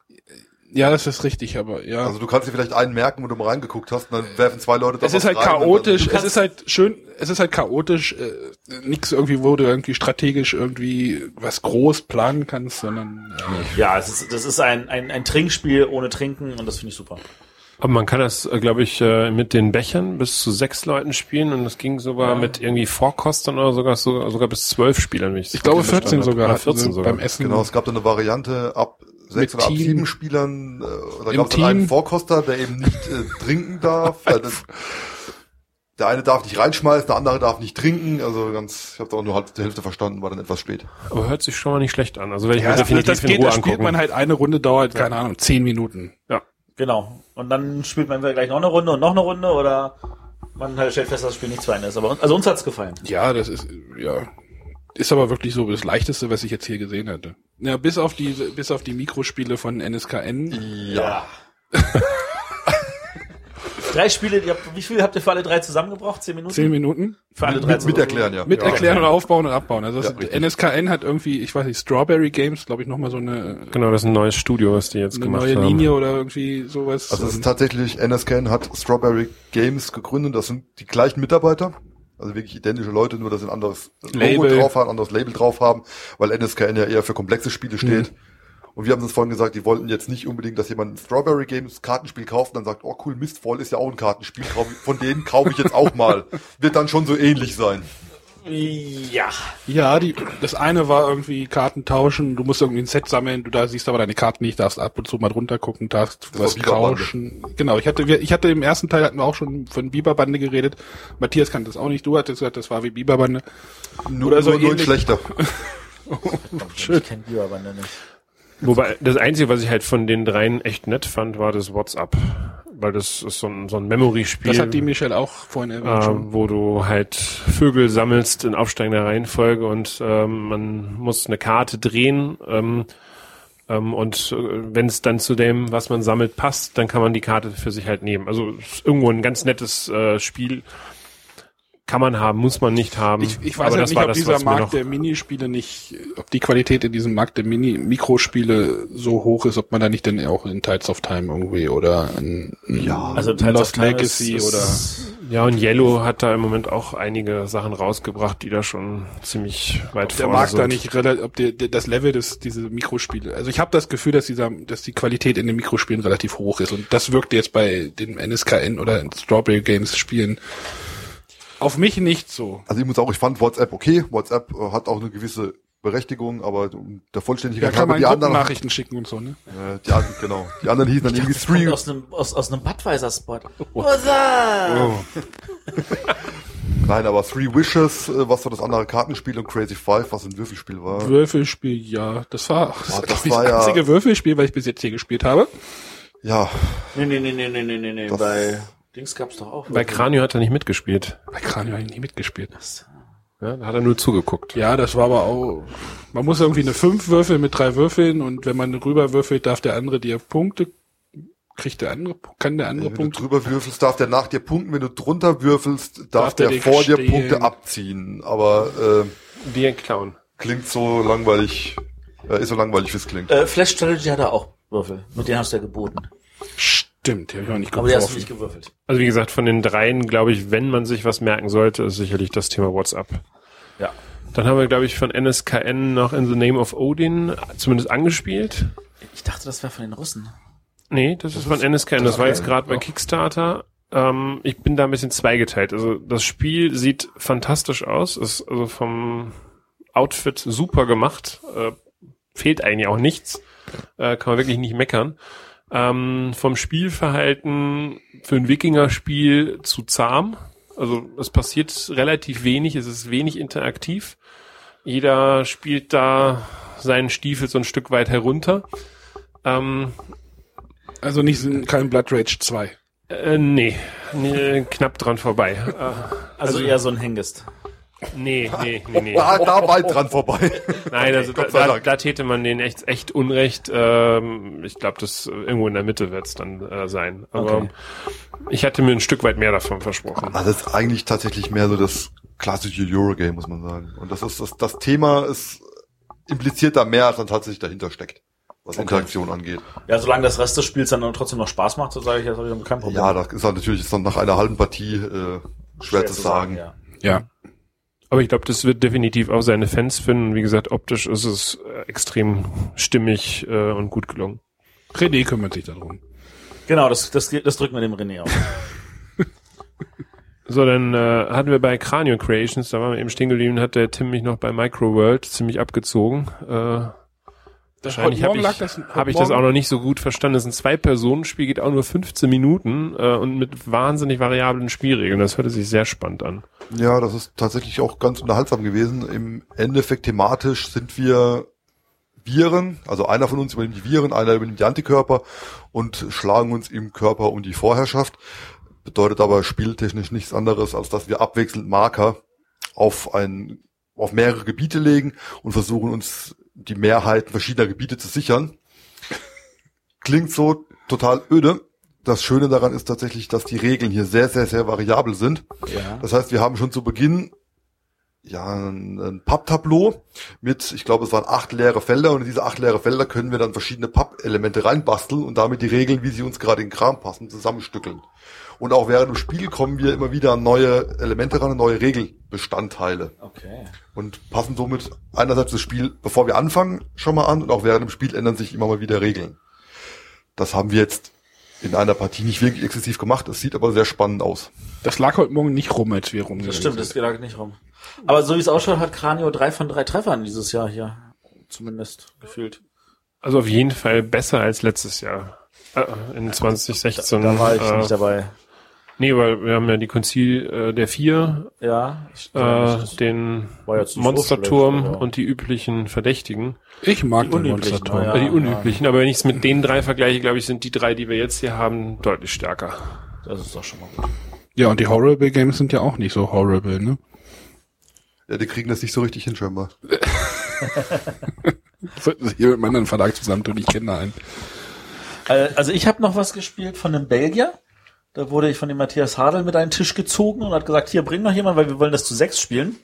Ja, das ist richtig, aber ja. Also du kannst dir vielleicht einen merken, wo du mal reingeguckt hast, und dann werfen zwei Leute da es ist halt rein chaotisch, es ist halt schön, es ist halt chaotisch, äh, nix irgendwie, wo du irgendwie strategisch irgendwie was groß planen kannst, sondern äh, Ja, es ist, das ist ein, ein, ein Trinkspiel ohne Trinken und das finde ich super. Aber man kann das, äh, glaube ich, äh, mit den Bechern bis zu sechs Leuten spielen und das ging sogar mit irgendwie Vorkostern oder sogar sogar, sogar bis zwölf Spielern. Wenn ich, ich glaube 14 sogar, Oder hatten 14 sie sogar. beim Essen. Genau, es gab dann eine Variante ab sechs Mit oder ab Team. sieben Spielern. Äh, da gab es dann einen. Vorkoster, der eben nicht äh, trinken darf. Das, der eine darf nicht reinschmeißen, der andere darf nicht trinken. Also ganz, ich habe da auch nur halb die Hälfte verstanden, war dann etwas spät. Aber hört sich schon mal nicht schlecht an. Also werde ich Ja, mir das, definitiv das in geht, Ruhe das spielt angucken. man halt eine Runde dauert, keine Ahnung, zehn Minuten. ja. Genau. Und dann spielt man gleich noch eine Runde und noch eine Runde oder man halt stellt fest, dass das Spiel nicht zu Ende ist. Aber also uns hat's gefallen. Ja, das ist, ja, ist aber wirklich so das leichteste, was ich jetzt hier gesehen hatte. Ja, bis auf die, bis auf die Mikrospiele von NSKN. Ja. drei Spiele, die habt, wie viel habt ihr für alle drei zusammengebraucht? Zehn Minuten? Zehn Minuten. Für alle Mit- drei mit- mit zusammen? erklären, ja. Mit Ja. erklären oder aufbauen und abbauen. Also das Ja. NSKN hat irgendwie, ich weiß nicht, Strawberry Games, glaube ich, nochmal so eine, Genau, das ist ein neues Studio, was die jetzt eine gemacht neue haben. Linie oder irgendwie sowas. Also es ist tatsächlich, NSCAN hat Strawberry Games gegründet. Das sind die gleichen Mitarbeiter. Also wirklich identische Leute, nur dass sie ein anderes Logo Label. drauf haben, ein anderes Label drauf haben, weil NSCAN ja eher für komplexe Spiele steht. Und wir haben uns vorhin gesagt, die wollten jetzt nicht unbedingt, dass jemand ein Strawberry Games Kartenspiel kauft und dann sagt, oh cool, Mistfall ist ja auch ein Kartenspiel, von denen kaufe ich jetzt auch mal. Wird dann schon so ähnlich sein. Ja. ja, die, das eine war irgendwie Karten tauschen, du musst irgendwie ein Set sammeln, du da siehst aber deine Karten nicht, darfst ab und zu mal drunter gucken, darfst Das was tauschen. Genau, ich hatte, wir- ich hatte im ersten Teil hatten wir auch schon von Biberbande geredet. Matthias kannte das auch nicht, du hattest gesagt, das war wie Biberbande. Nur, Oder so nur, nur ein ähnlich. schlechter. Schön. Ich kenne Biberbande nicht. Wobei, das Einzige, was ich halt von den dreien echt nett fand, war das WhatsApp. Weil das ist so ein, so ein Memory-Spiel. Das hat die Michelle auch vorhin erwähnt äh, schon. wo du halt Vögel sammelst in aufsteigender Reihenfolge und ähm, man muss eine Karte drehen ähm, ähm, und äh, wenn es dann zu dem, was man sammelt, passt, dann kann man die Karte für sich halt nehmen. Also ist irgendwo ein ganz nettes äh, Spiel. Kann man haben, muss man nicht haben. Ich, ich weiß Aber halt das nicht, war ob das, dieser Markt der Minispiele nicht, ob die Qualität in diesem Markt der Mini-Mikrospiele so hoch ist, ob man da nicht denn auch in Tides of Time irgendwie oder ein Ja, Also Tides of Lost Legacy ist, oder ist, Ja, und Yellow hat da im Moment auch einige Sachen rausgebracht, die da schon ziemlich weit der vorne Markt sind. da nicht rela- ob der, der, das Level des diese Mikrospiele. Also ich habe das Gefühl, dass dieser dass die Qualität in den Mikrospielen relativ hoch ist und das wirkt jetzt bei den NSKN oder Strawberry Games Spielen auf mich nicht so. Also ich muss auch, ich fand WhatsApp okay. WhatsApp äh, hat auch eine gewisse Berechtigung, aber der Da Vollständigkeit kann halber, man die anderen, Nachrichten schicken und so, ne? äh, die anderen, genau, die anderen hießen dann irgendwie Three, aus einem, aus, aus einem Budweiser-Spot. What's up? nein, aber Three Wishes, äh, was so das andere Kartenspiel und Crazy Five, was ein Würfelspiel war. Würfelspiel, ja, das war das, Boah, war, das das, war ja- einzige Würfelspiel, was ich bis jetzt hier gespielt habe. Ja, Nee, nee, nee, nee, nee, nee, nee, nee. Das- Bei Dings gab's doch auch. Bei Kranio hat er nicht mitgespielt. Bei Kranio habe ich nie mitgespielt. Ja, da hat er nur zugeguckt. Ja, das war aber auch. Man muss irgendwie eine 5 würfeln mit drei Würfeln und wenn man rüber würfelt, darf der andere dir Punkte. Kriegt der andere, kann der andere wenn du Punkte. drüber würfelst, darf der nach dir punkten. Wenn du drunter würfelst, darf, Darf der der vor dir stehlen. Punkte abziehen. Aber äh, Wie ein Clown. klingt so langweilig. Äh, ist so langweilig, wie es klingt. Äh, Flash Strategy hat er auch Würfel. Mit denen hast du ja geboten. Stimmt, die habe ich auch nicht Aber die hast du geworfen. nicht gewürfelt. Also wie gesagt, von den dreien, glaube ich, wenn man sich was merken sollte, ist sicherlich das Thema WhatsApp. Ja. Dann haben wir, glaube ich, von NSKN noch In the Name of Odin zumindest angespielt. Ich dachte, das wäre von den Russen. Nee, das, ist von NSKN. Das, das war jetzt gerade bei. Kickstarter. Ähm, ich bin da ein bisschen zweigeteilt. Also das Spiel sieht fantastisch aus. Ist also vom Outfit super gemacht. Äh, fehlt eigentlich auch nichts. Äh, kann man wirklich nicht meckern. Ähm, vom Spielverhalten für ein Wikinger-Spiel zu zahm. Also es passiert relativ wenig, es ist wenig interaktiv. Jeder spielt da seinen Stiefel so ein Stück weit herunter. Ähm, Also nicht kein Blood Rage 2. äh, nee, nee, knapp dran vorbei. Äh, Also, eher so ein Hengist. nee, nee, nee, nee. Da, da weit dran vorbei. Nein, also da, da, da täte man den echt, echt Unrecht. Ähm, ich glaube, das irgendwo in der Mitte wird's dann äh, sein. Aber Okay. ich hatte mir ein Stück weit mehr davon versprochen. Also das ist eigentlich tatsächlich mehr so das klassische Eurogame, muss man sagen. Und das ist das, das Thema ist impliziert da mehr, als dann tatsächlich dahinter steckt, was Interaktion angeht. Ja, solange das Rest des Spiels dann trotzdem noch Spaß macht, so sage ich, das habe ich damit kein Problem. Ja, das ist halt natürlich ist dann nach einer halben Partie äh, schwer, zu sagen. ja. Ja. Aber ich glaube, das wird definitiv auch seine Fans finden. Wie gesagt, optisch ist es äh, extrem stimmig äh, und gut gelungen. René kümmert sich darum. Genau, das, das, das drücken wir dem René auf. So, dann äh, hatten wir bei Cranium Creations, da waren wir eben stehen geblieben, hat der Tim mich noch bei Microworld ziemlich abgezogen. Äh, wahrscheinlich habe ich, das- hab ich das auch noch nicht so gut verstanden. Das ist ein Zwei-Personen-Spiel, geht auch nur 15 Minuten äh, und mit wahnsinnig variablen Spielregeln. Das hörte sich sehr spannend an. Ja, das ist tatsächlich auch ganz unterhaltsam gewesen. Im Endeffekt thematisch sind wir Viren, also einer von uns übernimmt die Viren, einer übernimmt die Antikörper und schlagen uns im Körper um die Vorherrschaft. Bedeutet aber spieltechnisch nichts anderes, als dass wir abwechselnd Marker auf ein, auf mehrere Gebiete legen und versuchen uns die Mehrheiten verschiedener Gebiete zu sichern. Klingt so total öde. Das Schöne daran ist tatsächlich, dass die Regeln hier sehr, sehr, sehr variabel sind. Ja. Das heißt, wir haben schon zu Beginn ja ein, ein Papptableau mit, ich glaube, es waren acht leere Felder und in diese acht leere Felder können wir dann verschiedene Pappelemente reinbasteln und damit die Regeln, wie sie uns gerade in den Kram passen, zusammenstückeln. Und auch während dem Spiel kommen wir immer wieder an neue Elemente ran, neue Regelbestandteile Okay. und passen somit einerseits das Spiel, bevor wir anfangen, schon mal an und auch während dem Spiel ändern sich immer mal wieder Regeln. Das haben wir jetzt in einer Partie nicht wirklich exzessiv gemacht, es sieht aber sehr spannend aus. Das lag heute Morgen nicht rum, als wir Das rumgegangen stimmt, das lag nicht rum. Aber so wie es ausschaut, hat Kranio drei von drei Treffern dieses Jahr hier. Zumindest gefühlt. Also auf jeden Fall besser als letztes Jahr. Äh, in 2016. Da war ich äh, nicht dabei. Nee, weil wir haben ja die Konzil äh, der vier, Ja. Ich, äh, den nicht so Monsterturm aber- und die üblichen Verdächtigen. Ich mag Die den Monsterturm. ja. äh, die unüblichen. Aber wenn ich es mit den drei vergleiche, glaube ich, sind die drei, die wir jetzt hier haben, deutlich stärker. Das ist doch schon mal gut. Ja, und die Horrible Games sind ja auch nicht so horrible, ne? Ja, die kriegen das nicht so richtig hin scheinbar. Sollten sie hier mit einem anderen Verlag zusammentun, ich kenne da einen. Äh, Also ich habe noch was gespielt von einem Belgier. Da wurde ich von dem Matthias Hadel mit einen Tisch gezogen und hat gesagt, hier bring noch jemand, weil wir wollen das zu sechs spielen.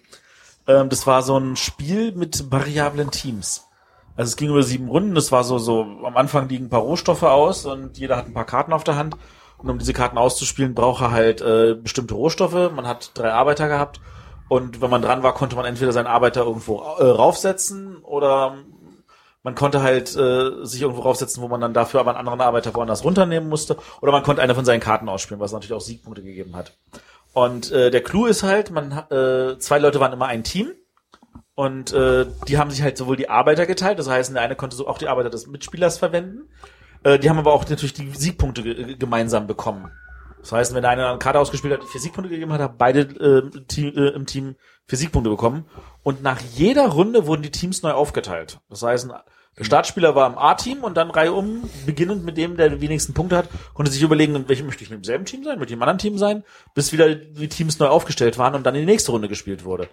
Ähm, das war so ein Spiel mit variablen Teams. Also es ging über sieben Runden. Das war so, so, am Anfang liegen ein paar Rohstoffe aus und jeder hat ein paar Karten auf der Hand. Und um diese Karten auszuspielen, braucht er halt äh, bestimmte Rohstoffe. Man hat drei Arbeiter gehabt. Und wenn man dran war, konnte man entweder seinen Arbeiter irgendwo äh, raufsetzen oder man konnte halt äh, sich irgendwo raufsetzen, wo man dann dafür aber einen anderen Arbeiter woanders runternehmen musste. Oder man konnte eine von seinen Karten ausspielen, was natürlich auch Siegpunkte gegeben hat. Und äh, der Clou ist halt, man äh, zwei Leute waren immer ein Team und äh, die haben sich halt sowohl die Arbeiter geteilt, das heißt, der eine konnte so auch die Arbeiter des Mitspielers verwenden. Äh, die haben aber auch natürlich die Siegpunkte ge gemeinsam bekommen. Das heißt, wenn der eine eine Karte ausgespielt hat, die vier Siegpunkte gegeben hat, haben beide äh, äh, im Team vier Siegpunkte bekommen. Und nach jeder Runde wurden die Teams neu aufgeteilt. Das heißt, der Startspieler war im A-Team und dann Reihe um, beginnend mit dem, der die wenigsten Punkte hat, konnte sich überlegen, in welchem möchte ich mit demselben Team sein, mit dem anderen Team sein, bis wieder die Teams neu aufgestellt waren und dann in die nächste Runde gespielt wurde.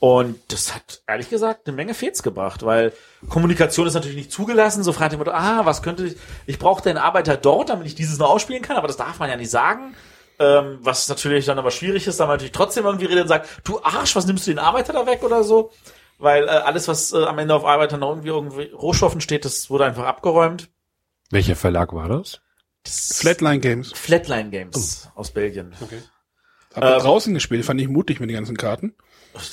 Und das hat ehrlich gesagt eine Menge Fets gebracht, weil Kommunikation ist natürlich nicht zugelassen. So fragt jemand, ah, was könnte ich, ich brauche den Arbeiter dort, damit ich dieses noch ausspielen kann, aber das darf man ja nicht sagen. Ähm, was natürlich dann aber schwierig ist, da man natürlich trotzdem irgendwie redet und sagt, du Arsch, was nimmst du den Arbeiter da weg oder so. weil äh, alles, was äh, am Ende auf Arbeit dann noch irgendwie, irgendwie Rohstoffen steht, das wurde einfach abgeräumt. Welcher Verlag war das? Das Flatline Games. Flatline Games aus Belgien. Okay. Hab ich Ähm, draußen gespielt, fand ich mutig mit den ganzen Karten.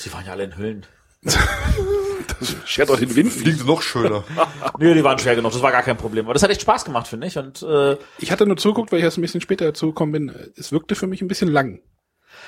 Die waren ja alle in Hüllen. Schert doch den Wind. Fliegen sie noch schöner. Nö, die waren schwer genug, das war gar kein Problem. Aber das hat echt Spaß gemacht, finde ich. Und äh, Ich hatte nur zugeguckt, weil ich erst ein bisschen später dazugekommen bin. Es wirkte für mich ein bisschen lang.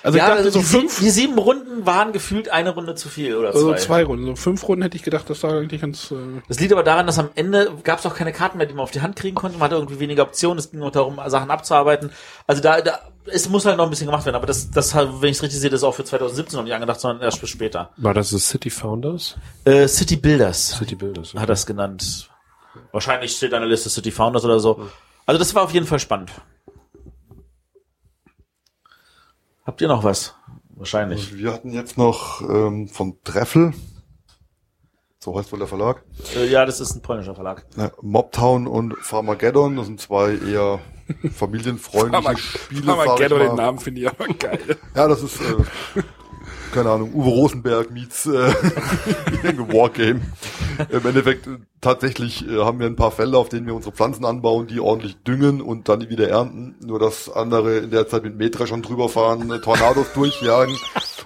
Also ja, ich dachte also so die, sieben, fünf die sieben Runden waren gefühlt eine Runde zu viel oder zwei. also zwei Runden. So fünf Runden hätte ich gedacht, das war eigentlich ganz. Äh, Das liegt aber daran, dass am Ende gab es auch keine Karten mehr, die man auf die Hand kriegen konnte. Man hatte irgendwie weniger Optionen. Es ging nur darum, Sachen abzuarbeiten. Also da, da es muss halt noch ein bisschen gemacht werden. Aber das, das wenn ich es richtig sehe, das ist auch für 2017 noch nicht angedacht, sondern erst bis später. War das das City Founders? Äh, City Builders City Builders. hat das genannt. Wahrscheinlich steht an der Liste City Founders oder so. Also das war auf jeden Fall spannend. Habt ihr noch was? Wahrscheinlich. Wir hatten jetzt noch ähm, von Treffel, so heißt wohl der Verlag, Äh, ja, das ist ein polnischer Verlag. ne, Mobtown und Farmageddon. Das sind zwei eher familienfreundliche Spiele. sag ich Armageddon, den. Namen finde ich aber geil. Ja, das ist, äh, keine Ahnung, Uwe Rosenberg meets äh, Wargame. Im Endeffekt äh, tatsächlich äh, haben wir ein paar Felder, auf denen wir unsere Pflanzen anbauen, die ordentlich düngen und dann wieder ernten. Nur dass andere in der Zeit mit Mähdreschern drüber fahren, äh, Tornados durchjagen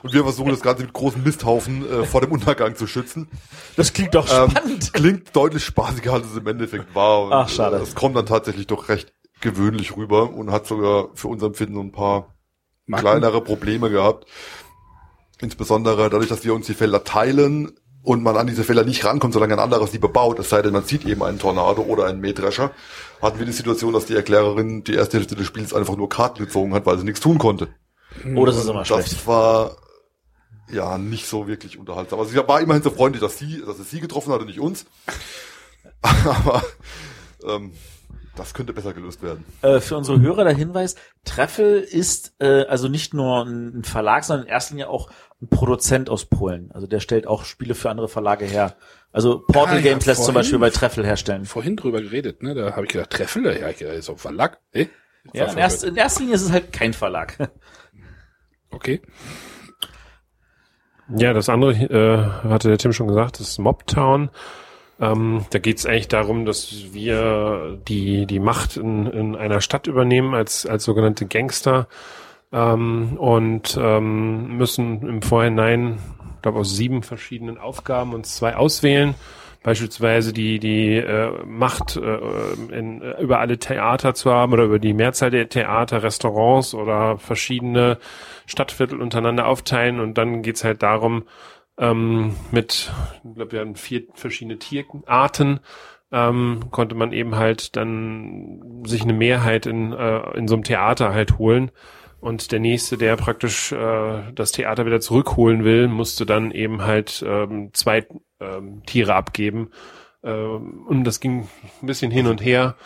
und wir versuchen das Ganze mit großen Misthaufen äh, vor dem Untergang zu schützen. Das klingt doch Ähm, spannend. klingt deutlich spaßiger, als es im Endeffekt war. Und, Ach, schade. Äh, es kommt dann tatsächlich doch recht gewöhnlich rüber und hat sogar für unser Empfinden so ein paar Marken. kleinere Probleme gehabt. Insbesondere dadurch, dass wir uns die Felder teilen und man an diese Felder nicht rankommt, solange ein anderes die bebaut, es sei denn, man sieht eben einen Tornado oder einen Mähdrescher, hatten wir die Situation, dass die Erklärerin die erste Hälfte des Spiels einfach nur Karten gezogen hat, weil sie nichts tun konnte. Oh, das ist immer schlecht. Das war ja nicht so wirklich unterhaltsam. Also sie war immerhin so freundlich, dass sie, dass es sie getroffen hat und nicht uns. Aber ähm, das könnte besser gelöst werden. Äh, für unsere Hörer der Hinweis, Treffel ist äh, also nicht nur ein Verlag, sondern in erster Linie auch ein Produzent aus Polen. Also der stellt auch Spiele für andere Verlage her. Also Portal Ah, ja, Games lässt zum. Beispiel bei Treffel herstellen. Vorhin drüber geredet, ne? Da habe ich gedacht, Treffel, ja, ich gedacht, ist auf Verlag. Hey? Ja, in, erst, in erster Linie ist es halt kein Verlag. Okay. Ja, das andere äh, hatte der Tim schon gesagt, das ist Mobtown. Ähm, da geht es eigentlich darum, dass wir die die Macht in, in einer Stadt übernehmen als als sogenannte Gangster ähm, und ähm, müssen im Vorhinein, glaube aus sieben verschiedenen Aufgaben uns zwei auswählen. Beispielsweise die die äh, Macht äh, in, äh, über alle Theater zu haben oder über die Mehrzahl der Theater, Restaurants oder verschiedene Stadtviertel untereinander aufteilen und dann geht's halt darum, ähm, mit, ich glaube, wir hatten vier verschiedene Tierarten, ähm, konnte man eben halt dann sich eine Mehrheit in, äh, in so einem Theater halt holen. Und der nächste, der praktisch äh, das Theater wieder zurückholen will, musste dann eben halt ähm, zwei ähm, Tiere abgeben. Ähm, und das ging ein bisschen hin und her.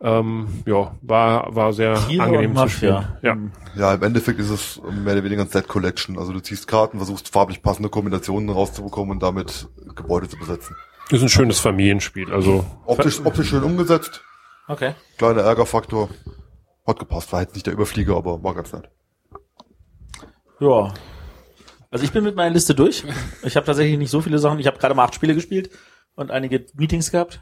Ähm, ja, war, war sehr Tiere angenehm zu spielen. Ja. Hm. Ja, im Endeffekt ist es mehr oder weniger ein Set Collection. Also du ziehst Karten, versuchst farblich passende Kombinationen rauszubekommen und damit Gebäude zu besetzen. Ist ein schönes Familienspiel. Also Optisch, optisch schön umgesetzt, Okay. kleiner Ärgerfaktor. Hat gepasst, war jetzt nicht der Überflieger, aber war ganz nett. Ja. Also ich bin mit meiner Liste durch. Ich habe tatsächlich nicht so viele Sachen. Ich habe gerade mal acht Spiele gespielt und einige Meetings gehabt.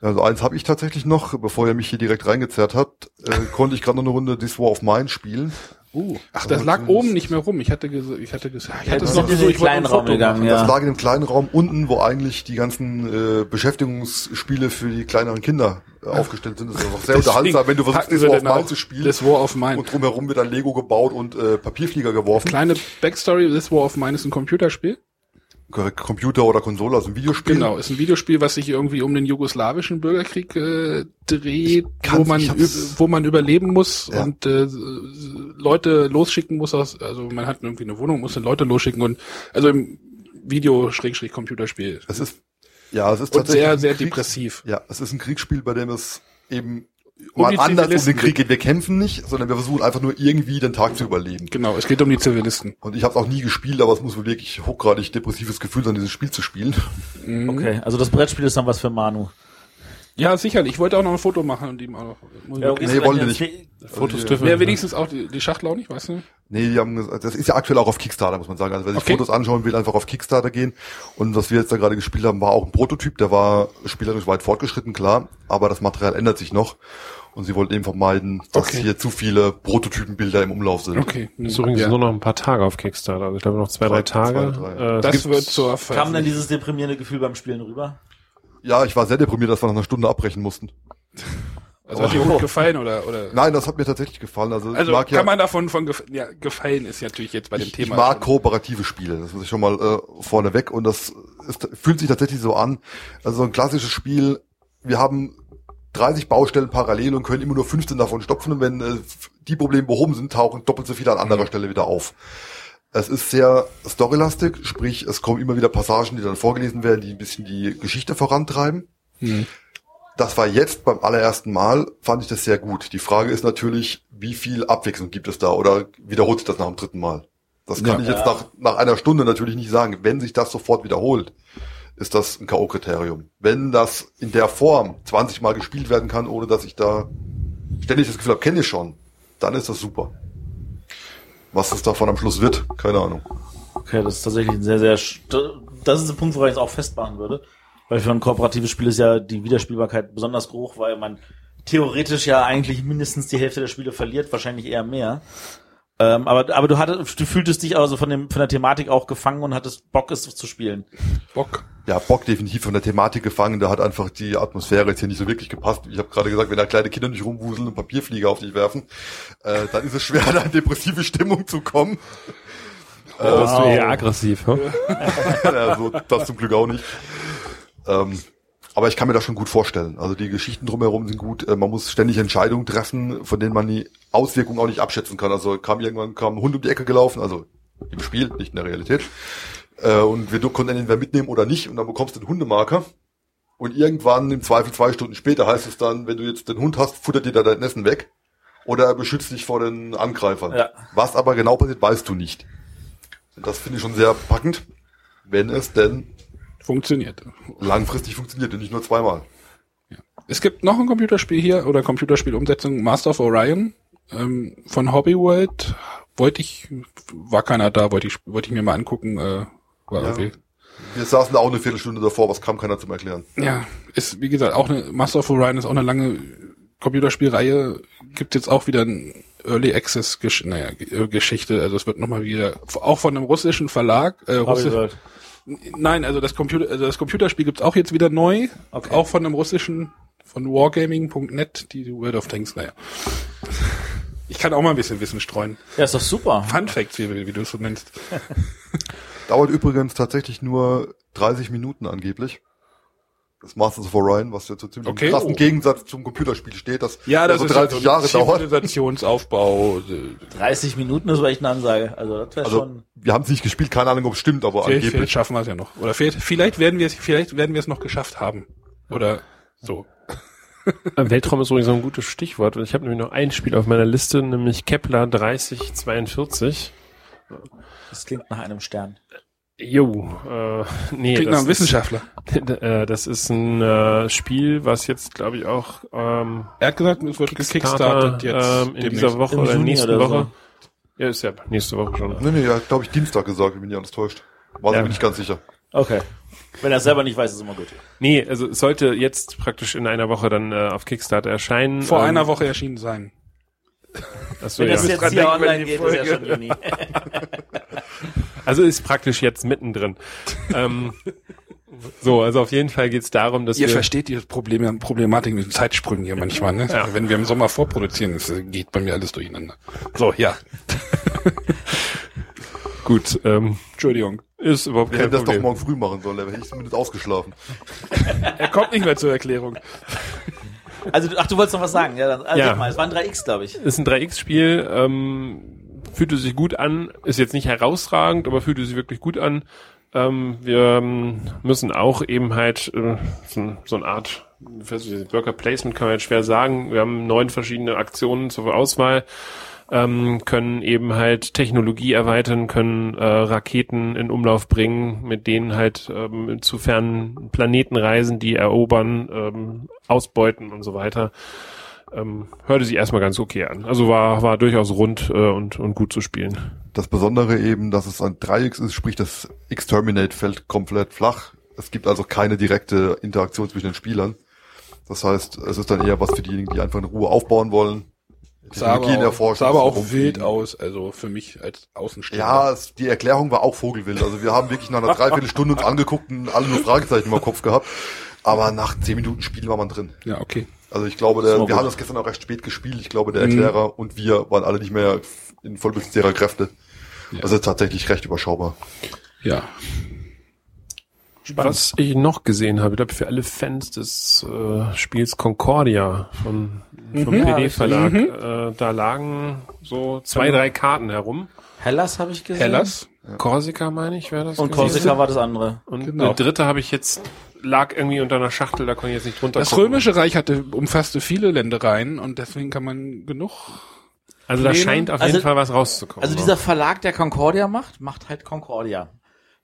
Also eins habe ich tatsächlich noch, bevor ihr mich hier direkt reingezerrt habt, äh, konnte ich gerade noch eine Runde This War of Mine spielen. Uh. Ach, das lag oben nicht mehr rum. Ich hatte ich hatte gesagt, ich hatte das es noch in so, den ich wollte Raum Foto gegangen, machen. ja. Das lag in dem kleinen Raum unten, wo eigentlich die ganzen äh, Beschäftigungsspiele für die kleineren Kinder äh, aufgestellt sind. Das ist einfach sehr unterhaltsam, wenn du versuchst, wir War of Mine zu spielen. This War of Mine. Und drumherum wird dann Lego gebaut und äh, Papierflieger geworfen. Kleine Backstory, This War of Mine ist ein Computerspiel. Computer oder Konsole, also ein Videospiel. Genau, ist ein Videospiel, was sich irgendwie um den jugoslawischen Bürgerkrieg äh, dreht, wo man wo man überleben muss Ja. und äh, Leute losschicken muss aus, also man hat irgendwie eine Wohnung, muss dann Leute losschicken und also im Video Schrägstrich Computerspiel. Es ist ja, es ist Und sehr, tatsächlich sehr ein Kriegs- depressiv. Ja, es ist ein Kriegsspiel, bei dem es eben Um mal die anders um den Krieg geht. Wir kämpfen nicht, sondern wir versuchen einfach nur irgendwie den Tag zu überleben. Genau, es geht um die Zivilisten. Und ich habe es auch nie gespielt, aber es muss wohl wirklich hochgradig depressives Gefühl sein, dieses Spiel zu spielen. Mhm. Okay, also das Brettspiel ist dann was für Manu. Ja, sicherlich. Ich wollte auch noch ein Foto machen und ihm auch noch. Ja, okay, Nee, wollen die jetzt- Fotos Ja. dürfen Wäre wenigstens auch die, die Schachtel auch nicht, weißt du? Nee, die haben gesagt, das ist ja aktuell auch auf Kickstarter, muss man sagen. Also wer sich Okay. Fotos anschauen will, einfach auf Kickstarter gehen. Und was wir jetzt da gerade gespielt haben, war auch ein Prototyp, der war spielerisch weit fortgeschritten, klar, aber das Material ändert sich noch. Und sie wollten eben vermeiden, dass Okay. hier zu viele Prototypenbilder im Umlauf sind. Okay. Ist übrigens ja. nur noch ein paar Tage auf Kickstarter. Also ich glaube noch zwei, Zwei- drei Tage. zwei, drei. Äh, Das wird zur Kam dann dieses deprimierende Gefühl beim Spielen rüber? Ja, ich war sehr deprimiert, dass wir nach einer Stunde abbrechen mussten. Also hat dir gut gefallen oder oder? Nein, das hat mir tatsächlich gefallen. Also, Also kann ja, man davon von gef ja, gefallen ist ja natürlich jetzt bei dem ich, Thema. ich mag schon. kooperative Spiele. Das muss ich schon mal äh, vorneweg. Und das ist, fühlt sich tatsächlich so an. Also ein klassisches Spiel. Wir haben 30 Baustellen parallel und können immer nur 15 davon stopfen. Und wenn äh, die Probleme behoben sind, tauchen doppelt so viele an anderer Stelle wieder auf. Es ist sehr storylastig, sprich, es kommen immer wieder Passagen, die dann vorgelesen werden, die ein bisschen die Geschichte vorantreiben. Hm. Das war jetzt beim allerersten Mal, fand ich das sehr gut. Die Frage ist natürlich, wie viel Abwechslung gibt es da oder wiederholt sich das nach dem dritten Mal? Das kann Ja. ich jetzt nach, nach einer Stunde natürlich nicht sagen. Wenn sich das sofort wiederholt, ist das ein K.O.-Kriterium. Wenn das in der Form 20 Mal gespielt werden kann, ohne dass ich da ständig das Gefühl habe, kenne ich schon, dann ist das super. Was es davon am Schluss wird, keine Ahnung. Okay, das ist tatsächlich ein sehr, sehr, das ist ein Punkt, wo ich es auch festmachen würde. Weil für ein kooperatives Spiel ist ja die Wiederspielbarkeit besonders hoch, weil man theoretisch ja eigentlich mindestens die Hälfte der Spiele verliert, wahrscheinlich eher mehr. Ähm, aber, aber du hattest, du fühltest dich also von dem, von der Thematik auch gefangen und hattest Bock, es zu spielen. Bock. Ja, Bock definitiv von der Thematik gefangen. Da hat einfach die Atmosphäre jetzt hier nicht so wirklich gepasst. Ich habe gerade gesagt, wenn da kleine Kinder nicht rumwuseln und Papierflieger auf dich werfen, äh, dann ist es schwer, da in depressive Stimmung zu kommen. Da bist du eher aggressiv, hm? ja, so, das zum Glück auch nicht. Ähm, aber ich kann mir das schon gut vorstellen. Also die Geschichten drumherum sind gut. Äh, man muss ständig Entscheidungen treffen, von denen man die Auswirkungen auch nicht abschätzen kann. Also kam irgendwann kam ein Hund um die Ecke gelaufen, also im Spiel, nicht in der Realität. Äh, und wir konnten entweder mitnehmen oder nicht. Und dann bekommst du den Hundemarker. Und irgendwann, im Zweifel zwei Stunden später, heißt es dann, wenn du jetzt den Hund hast, futtert dir da dein Essen weg. Oder er beschützt dich vor den Angreifern. Ja. Was aber genau passiert, weißt du nicht. Und das finde ich schon sehr packend, wenn es denn Funktioniert. langfristig funktioniert und nicht nur zweimal. Es gibt noch ein Computerspiel hier oder Computerspielumsetzung Master of Orion ähm, von Hobbyworld. Wollte ich, war keiner da, wollte ich, wollte ich mir mal angucken. Äh, war Ja. irgendwie. Wir saßen da auch eine Viertelstunde davor, was kam keiner zum Erklären. Ja, ist wie gesagt auch eine Master of Orion ist auch eine lange Computerspielreihe. Gibt jetzt auch wieder ein Early Access Gesch naja, äh, Geschichte. Also es wird nochmal wieder auch von einem russischen Verlag. Äh, Russi Hobbyworld. Nein, also das Computer, also das Computerspiel gibt's auch jetzt wieder neu. Okay. Auch von einem russischen, von wargaming.net, die World of Tanks, naja. Ich kann auch mal ein bisschen Wissen streuen. Ja, ist doch super. Fun Facts, wie, wie du es so nennst. Dauert übrigens tatsächlich nur 30 Minuten angeblich. Das Masters of Orion, was ja zu ziemlich Okay. krassen Oh. Gegensatz zum Computerspiel steht, das Ja, das so ist 30 halt so Jahre. Zivilisationsaufbau. äh, 30 Minuten ist aber echt eine Ansage. Also das wäre Also schon. wir haben es nicht gespielt, keine Ahnung, ob es stimmt, aber Vielleicht, vielleicht angeblich. schaffen wir es ja noch. Oder vielleicht, vielleicht werden wir es, vielleicht werden wir es noch geschafft haben. Oder so. Äh, Weltraum ist übrigens so ein gutes Stichwort. Und ich habe nämlich noch ein Spiel auf meiner Liste, nämlich Kepler 3042. Das klingt nach einem Stern. Jo, äh, nee, Klingt nach das einem Wissenschaftler. Ist, äh, das ist ein äh, Spiel, was jetzt, glaube ich, auch ähm, Er hat gesagt, es wird gekickstartet jetzt. ähm, in demnächst. dieser Woche Im oder Juni nächsten oder so. Woche. Ja, ist ja nächste Woche schon. Nee, nee, er hat, glaube ich, Dienstag gesagt, wenn mich nicht alles täuscht. War Ja. mir nicht ganz sicher. Okay. Wenn er es selber nicht weiß, ist immer gut. Nee, also es sollte jetzt praktisch in einer Woche dann äh, auf Kickstarter erscheinen. Vor ähm, einer Woche erschienen sein. Achso, Wenn ja. das jetzt hier online geht, ist ja schon Juni. Also ist praktisch jetzt mittendrin. ähm, so, also auf jeden Fall geht's darum, dass Ihr wir versteht die Probleme, Problematik mit den Zeitsprüngen hier manchmal, ne? Ja. Wenn wir im Sommer vorproduzieren, das geht bei mir alles durcheinander. So, ja. gut, ähm, Entschuldigung. ist überhaupt Wir kein hätten das doch Problem. morgen früh machen sollen, da hätte ich zumindest ausgeschlafen. Er kommt nicht mehr zur Erklärung. Also, du- ach, du wolltest noch was sagen. Ja, dann, also Ja. mal, es waren 3X, glaube ich. ist ein 3X-Spiel, ähm, fühlte sich gut an, ist jetzt nicht herausragend, aber fühlte sich wirklich gut an. Ähm, wir ähm, müssen auch eben halt äh, so, so eine Art Worker Placement kann man jetzt schwer sagen. Wir haben neun verschiedene Aktionen zur Auswahl. ähm, können eben halt Technologie erweitern, können äh, Raketen in Umlauf bringen, mit denen halt ähm, zu fernen Planeten reisen, die erobern, ähm, ausbeuten und so weiter. Ähm, hörte sich erstmal ganz okay an. Also war, war durchaus rund äh, und, und gut zu spielen. Das Besondere eben, dass es ein Dreieck ist, sprich das Exterminate fällt komplett flach. Es gibt also keine direkte Interaktion zwischen den Spielern. Das heißt, es ist dann eher was für diejenigen, die einfach in Ruhe aufbauen wollen. Sah aber, Technologien auch, erforschen, sah aber auch rumfliegen. wild aus, also für mich als Außenstehender. Ja, es, die Erklärung war auch vogelwild. Also wir haben wirklich nach einer Dreiviertelstunde uns angeguckt und alle nur Fragezeichen im Kopf gehabt. Aber nach zehn Minuten Spiel war man drin. Ja, okay. Also ich glaube, der, wir gut. haben das gestern auch recht spät gespielt. Ich glaube, der Erklärer und wir waren alle nicht mehr in Vollbesitz ihrer Kräfte. Also tatsächlich recht überschaubar. Ja. Was ich noch gesehen habe, ich glaube für alle Fans des äh, Spiels Concordia von, vom Ja, PD-Verlag, äh, da lagen so zwei, drei Karten herum. Hellas habe ich gesehen. Hellas. Korsika meine ich, wäre das Und gewesen. Korsika war das andere. Und Genau. eine dritte habe ich jetzt, lag irgendwie unter einer Schachtel, da konnte ich jetzt nicht drunter Das gucken. Römische Reich hatte, umfasste viele Ländereien und deswegen kann man genug. Also da scheint auf Also- jeden Fall was rauszukommen. Also dieser Verlag, der Concordia macht, macht halt Concordia.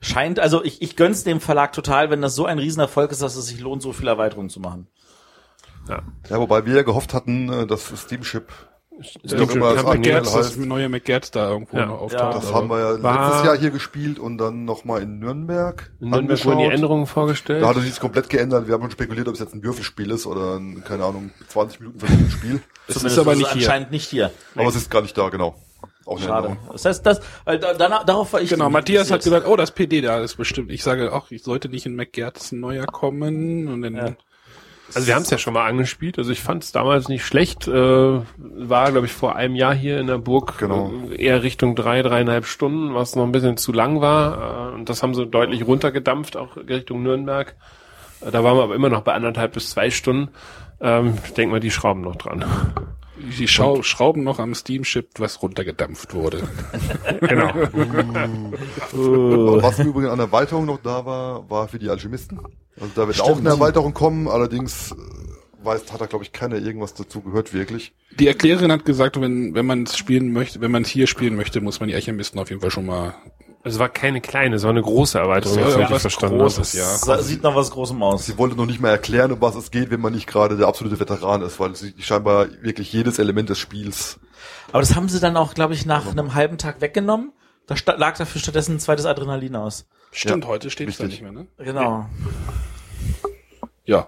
Scheint, also ich, ich gönn's dem Verlag total, wenn das so ein Riesenerfolg ist, dass es sich lohnt, so viele Erweiterungen zu machen. ja. Ja, wobei wir ja gehofft hatten, äh, dass Steamship, Steamship auch immer das Company. aktuell McGertz, das heißt. neue McGertz da irgendwo Ja. noch auftaucht. das aber- haben wir ja War- letztes Jahr hier gespielt und dann nochmal in Nürnberg. In Nürnberg wurden die angeschaut. Änderungen vorgestellt. Da hat er sich komplett geändert. Wir haben schon spekuliert, ob es jetzt ein Würfelspiel ist oder ein, keine Ahnung, 20 Minuten verlängertes Spiel. Es ist aber ist es nicht hier. anscheinend nicht hier. Aber es ist gar nicht da, genau. Auch eine Schade. Änderung. Das heißt, das, äh, da, danach, darauf war ich Genau, Matthias hat gesagt, oh, das PD da ist bestimmt. Ich sage auch, ich sollte nicht in McGertz ein neuer kommen und dann Ja. Also wir haben es ja schon mal angespielt. Also ich fand es damals nicht schlecht. Äh, war, glaube ich, vor einem Jahr hier in der Burg Genau. äh, eher Richtung drei, dreieinhalb Stunden, was noch ein bisschen zu lang war. Äh, und das haben sie deutlich runtergedampft, auch Richtung Nürnberg. Äh, da waren wir aber immer noch bei anderthalb bis zwei Stunden. Ähm, ich denke mal, die schrauben noch dran. Die Schau Schrauben noch am Steamship, was runtergedampft wurde. genau. Und Was im Übrigen an Erweiterung noch da war, war für die Alchemisten. Also da wird auch eine Erweiterung kommen, allerdings äh, weiß, hat da glaube ich keiner irgendwas dazu gehört wirklich. Die Erklärerin hat gesagt, wenn, wenn man es spielen möchte, wenn man es hier spielen möchte, muss man die Alchemisten auf jeden Fall schon mal. Es war keine kleine, es war eine große Erweiterung, Das war ich verstanden Großes, habe. ja. Sieht nach was Großem aus. Sie wollte noch nicht mal erklären, um was es geht, wenn man nicht gerade der absolute Veteran ist, weil sie scheinbar wirklich jedes Element des Spiels. Aber das haben sie dann auch, glaube ich, nach einem halben Tag weggenommen. Da lag dafür stattdessen ein zweites Adrenalin aus. Stimmt, Ja, heute steht es da nicht mehr, ne? Genau. Ja.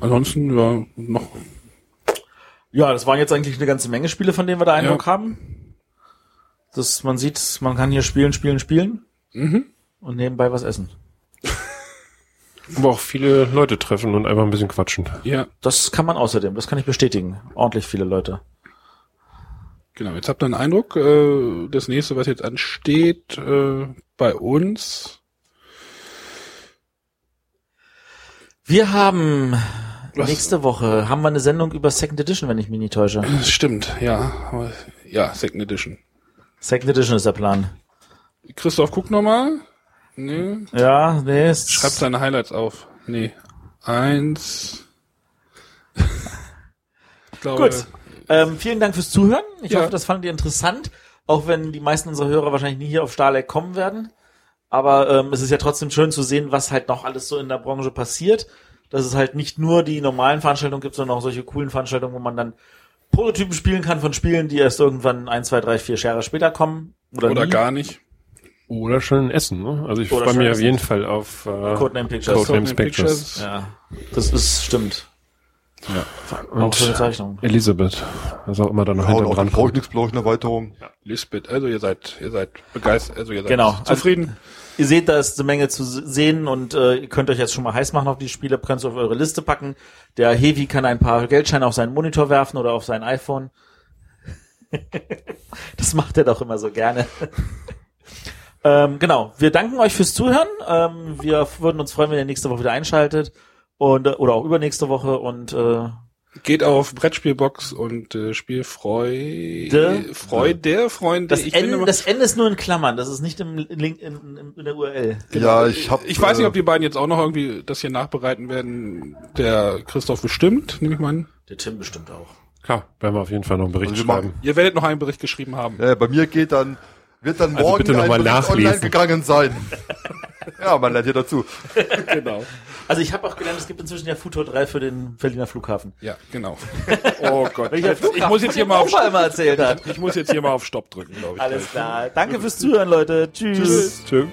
Ansonsten, ja, noch. Ja, das waren jetzt eigentlich eine ganze Menge Spiele, von denen wir da Eindruck Ja. haben. Das, man sieht, man kann hier spielen, spielen, spielen Mhm. und nebenbei was essen. Aber auch viele Leute treffen und einfach ein bisschen quatschen. Ja, Das kann man außerdem, das kann ich bestätigen. Ordentlich viele Leute. genau. Jetzt habt ihr einen Eindruck, äh, das nächste, was jetzt ansteht, äh, bei uns. Wir haben Was? nächste Woche haben wir eine Sendung über Second Edition, wenn ich mich nicht täusche. Das stimmt, ja. Ja, Second Edition. Second Edition ist der Plan. Christoph, guck nochmal. Nee. Ja, nee, es Schreibt seine Highlights auf. Nee. Eins. glaube, Gut. Ähm, vielen Dank fürs Zuhören. Ich Ja. hoffe, das fandet ihr interessant, auch wenn die meisten unserer Hörer wahrscheinlich nie hier auf Starleck kommen werden. Aber ähm, es ist ja trotzdem schön zu sehen, was halt noch alles so in der Branche passiert. Dass es halt nicht nur die normalen Veranstaltungen gibt, sondern auch solche coolen Veranstaltungen, wo man dann Prototypen spielen kann von Spielen, die erst irgendwann ein, zwei, drei, vier Jahre später kommen. Oder, oder nie. gar nicht. Oder schon in Essen, ne? Also ich freue mich auf jeden Fall auf äh, Codename Pictures. Codename Codename Pictures. Ja, das ist stimmt. Ja. Auch schöne Zeichnung. Elisabeth, was auch immer da noch hinten auch dran die brauche ich kommt. nichts, brauche ich eine Erweiterung. Lisbeth, also ihr seid, ihr seid begeistert, also ihr seid Genau. zufrieden. Ihr seht, da ist eine Menge zu sehen und äh, ihr könnt euch jetzt schon mal heiß machen auf die Spiele, könnt auf eure Liste packen. Der Hevi kann ein paar Geldscheine auf seinen Monitor werfen oder auf sein iPhone. das macht er doch immer so gerne. ähm, genau, wir danken euch fürs Zuhören. Ähm, wir würden uns freuen, wenn ihr nächste Woche wieder einschaltet und äh, oder auch übernächste Woche und äh, Geht auf Brettspielbox und äh, Spielfreude, De- Freude, Freunde. das, ich bin N, immer- das N ist nur in Klammern, das ist nicht im Link in, in, in der URL. Ja, ich habe. ich weiß nicht, ob die beiden jetzt auch noch irgendwie das hier nachbereiten werden. Der Christoph bestimmt, nehme ich mal an. Der Tim bestimmt auch. Klar, werden wir auf jeden Fall noch einen Bericht Also wir machen- schreiben. Ihr werdet noch einen Bericht geschrieben haben. Ja, bei mir geht dann, wird dann Also morgen bitte noch ein mal Bericht nachlesen. online gegangen sein. ja, man lernt hier dazu. Genau. Also ich habe auch gelernt, es gibt inzwischen ja Futur 3 für den Berliner Flughafen. Ja, genau. Oh Gott. Welcher Ich muss jetzt hier mal auf immer erzählt hat. ich muss jetzt hier mal auf Stopp drücken, glaube ich. Alles klar. Danke fürs Zuhören, Leute. Tschüss. Tschüss. Tschüss.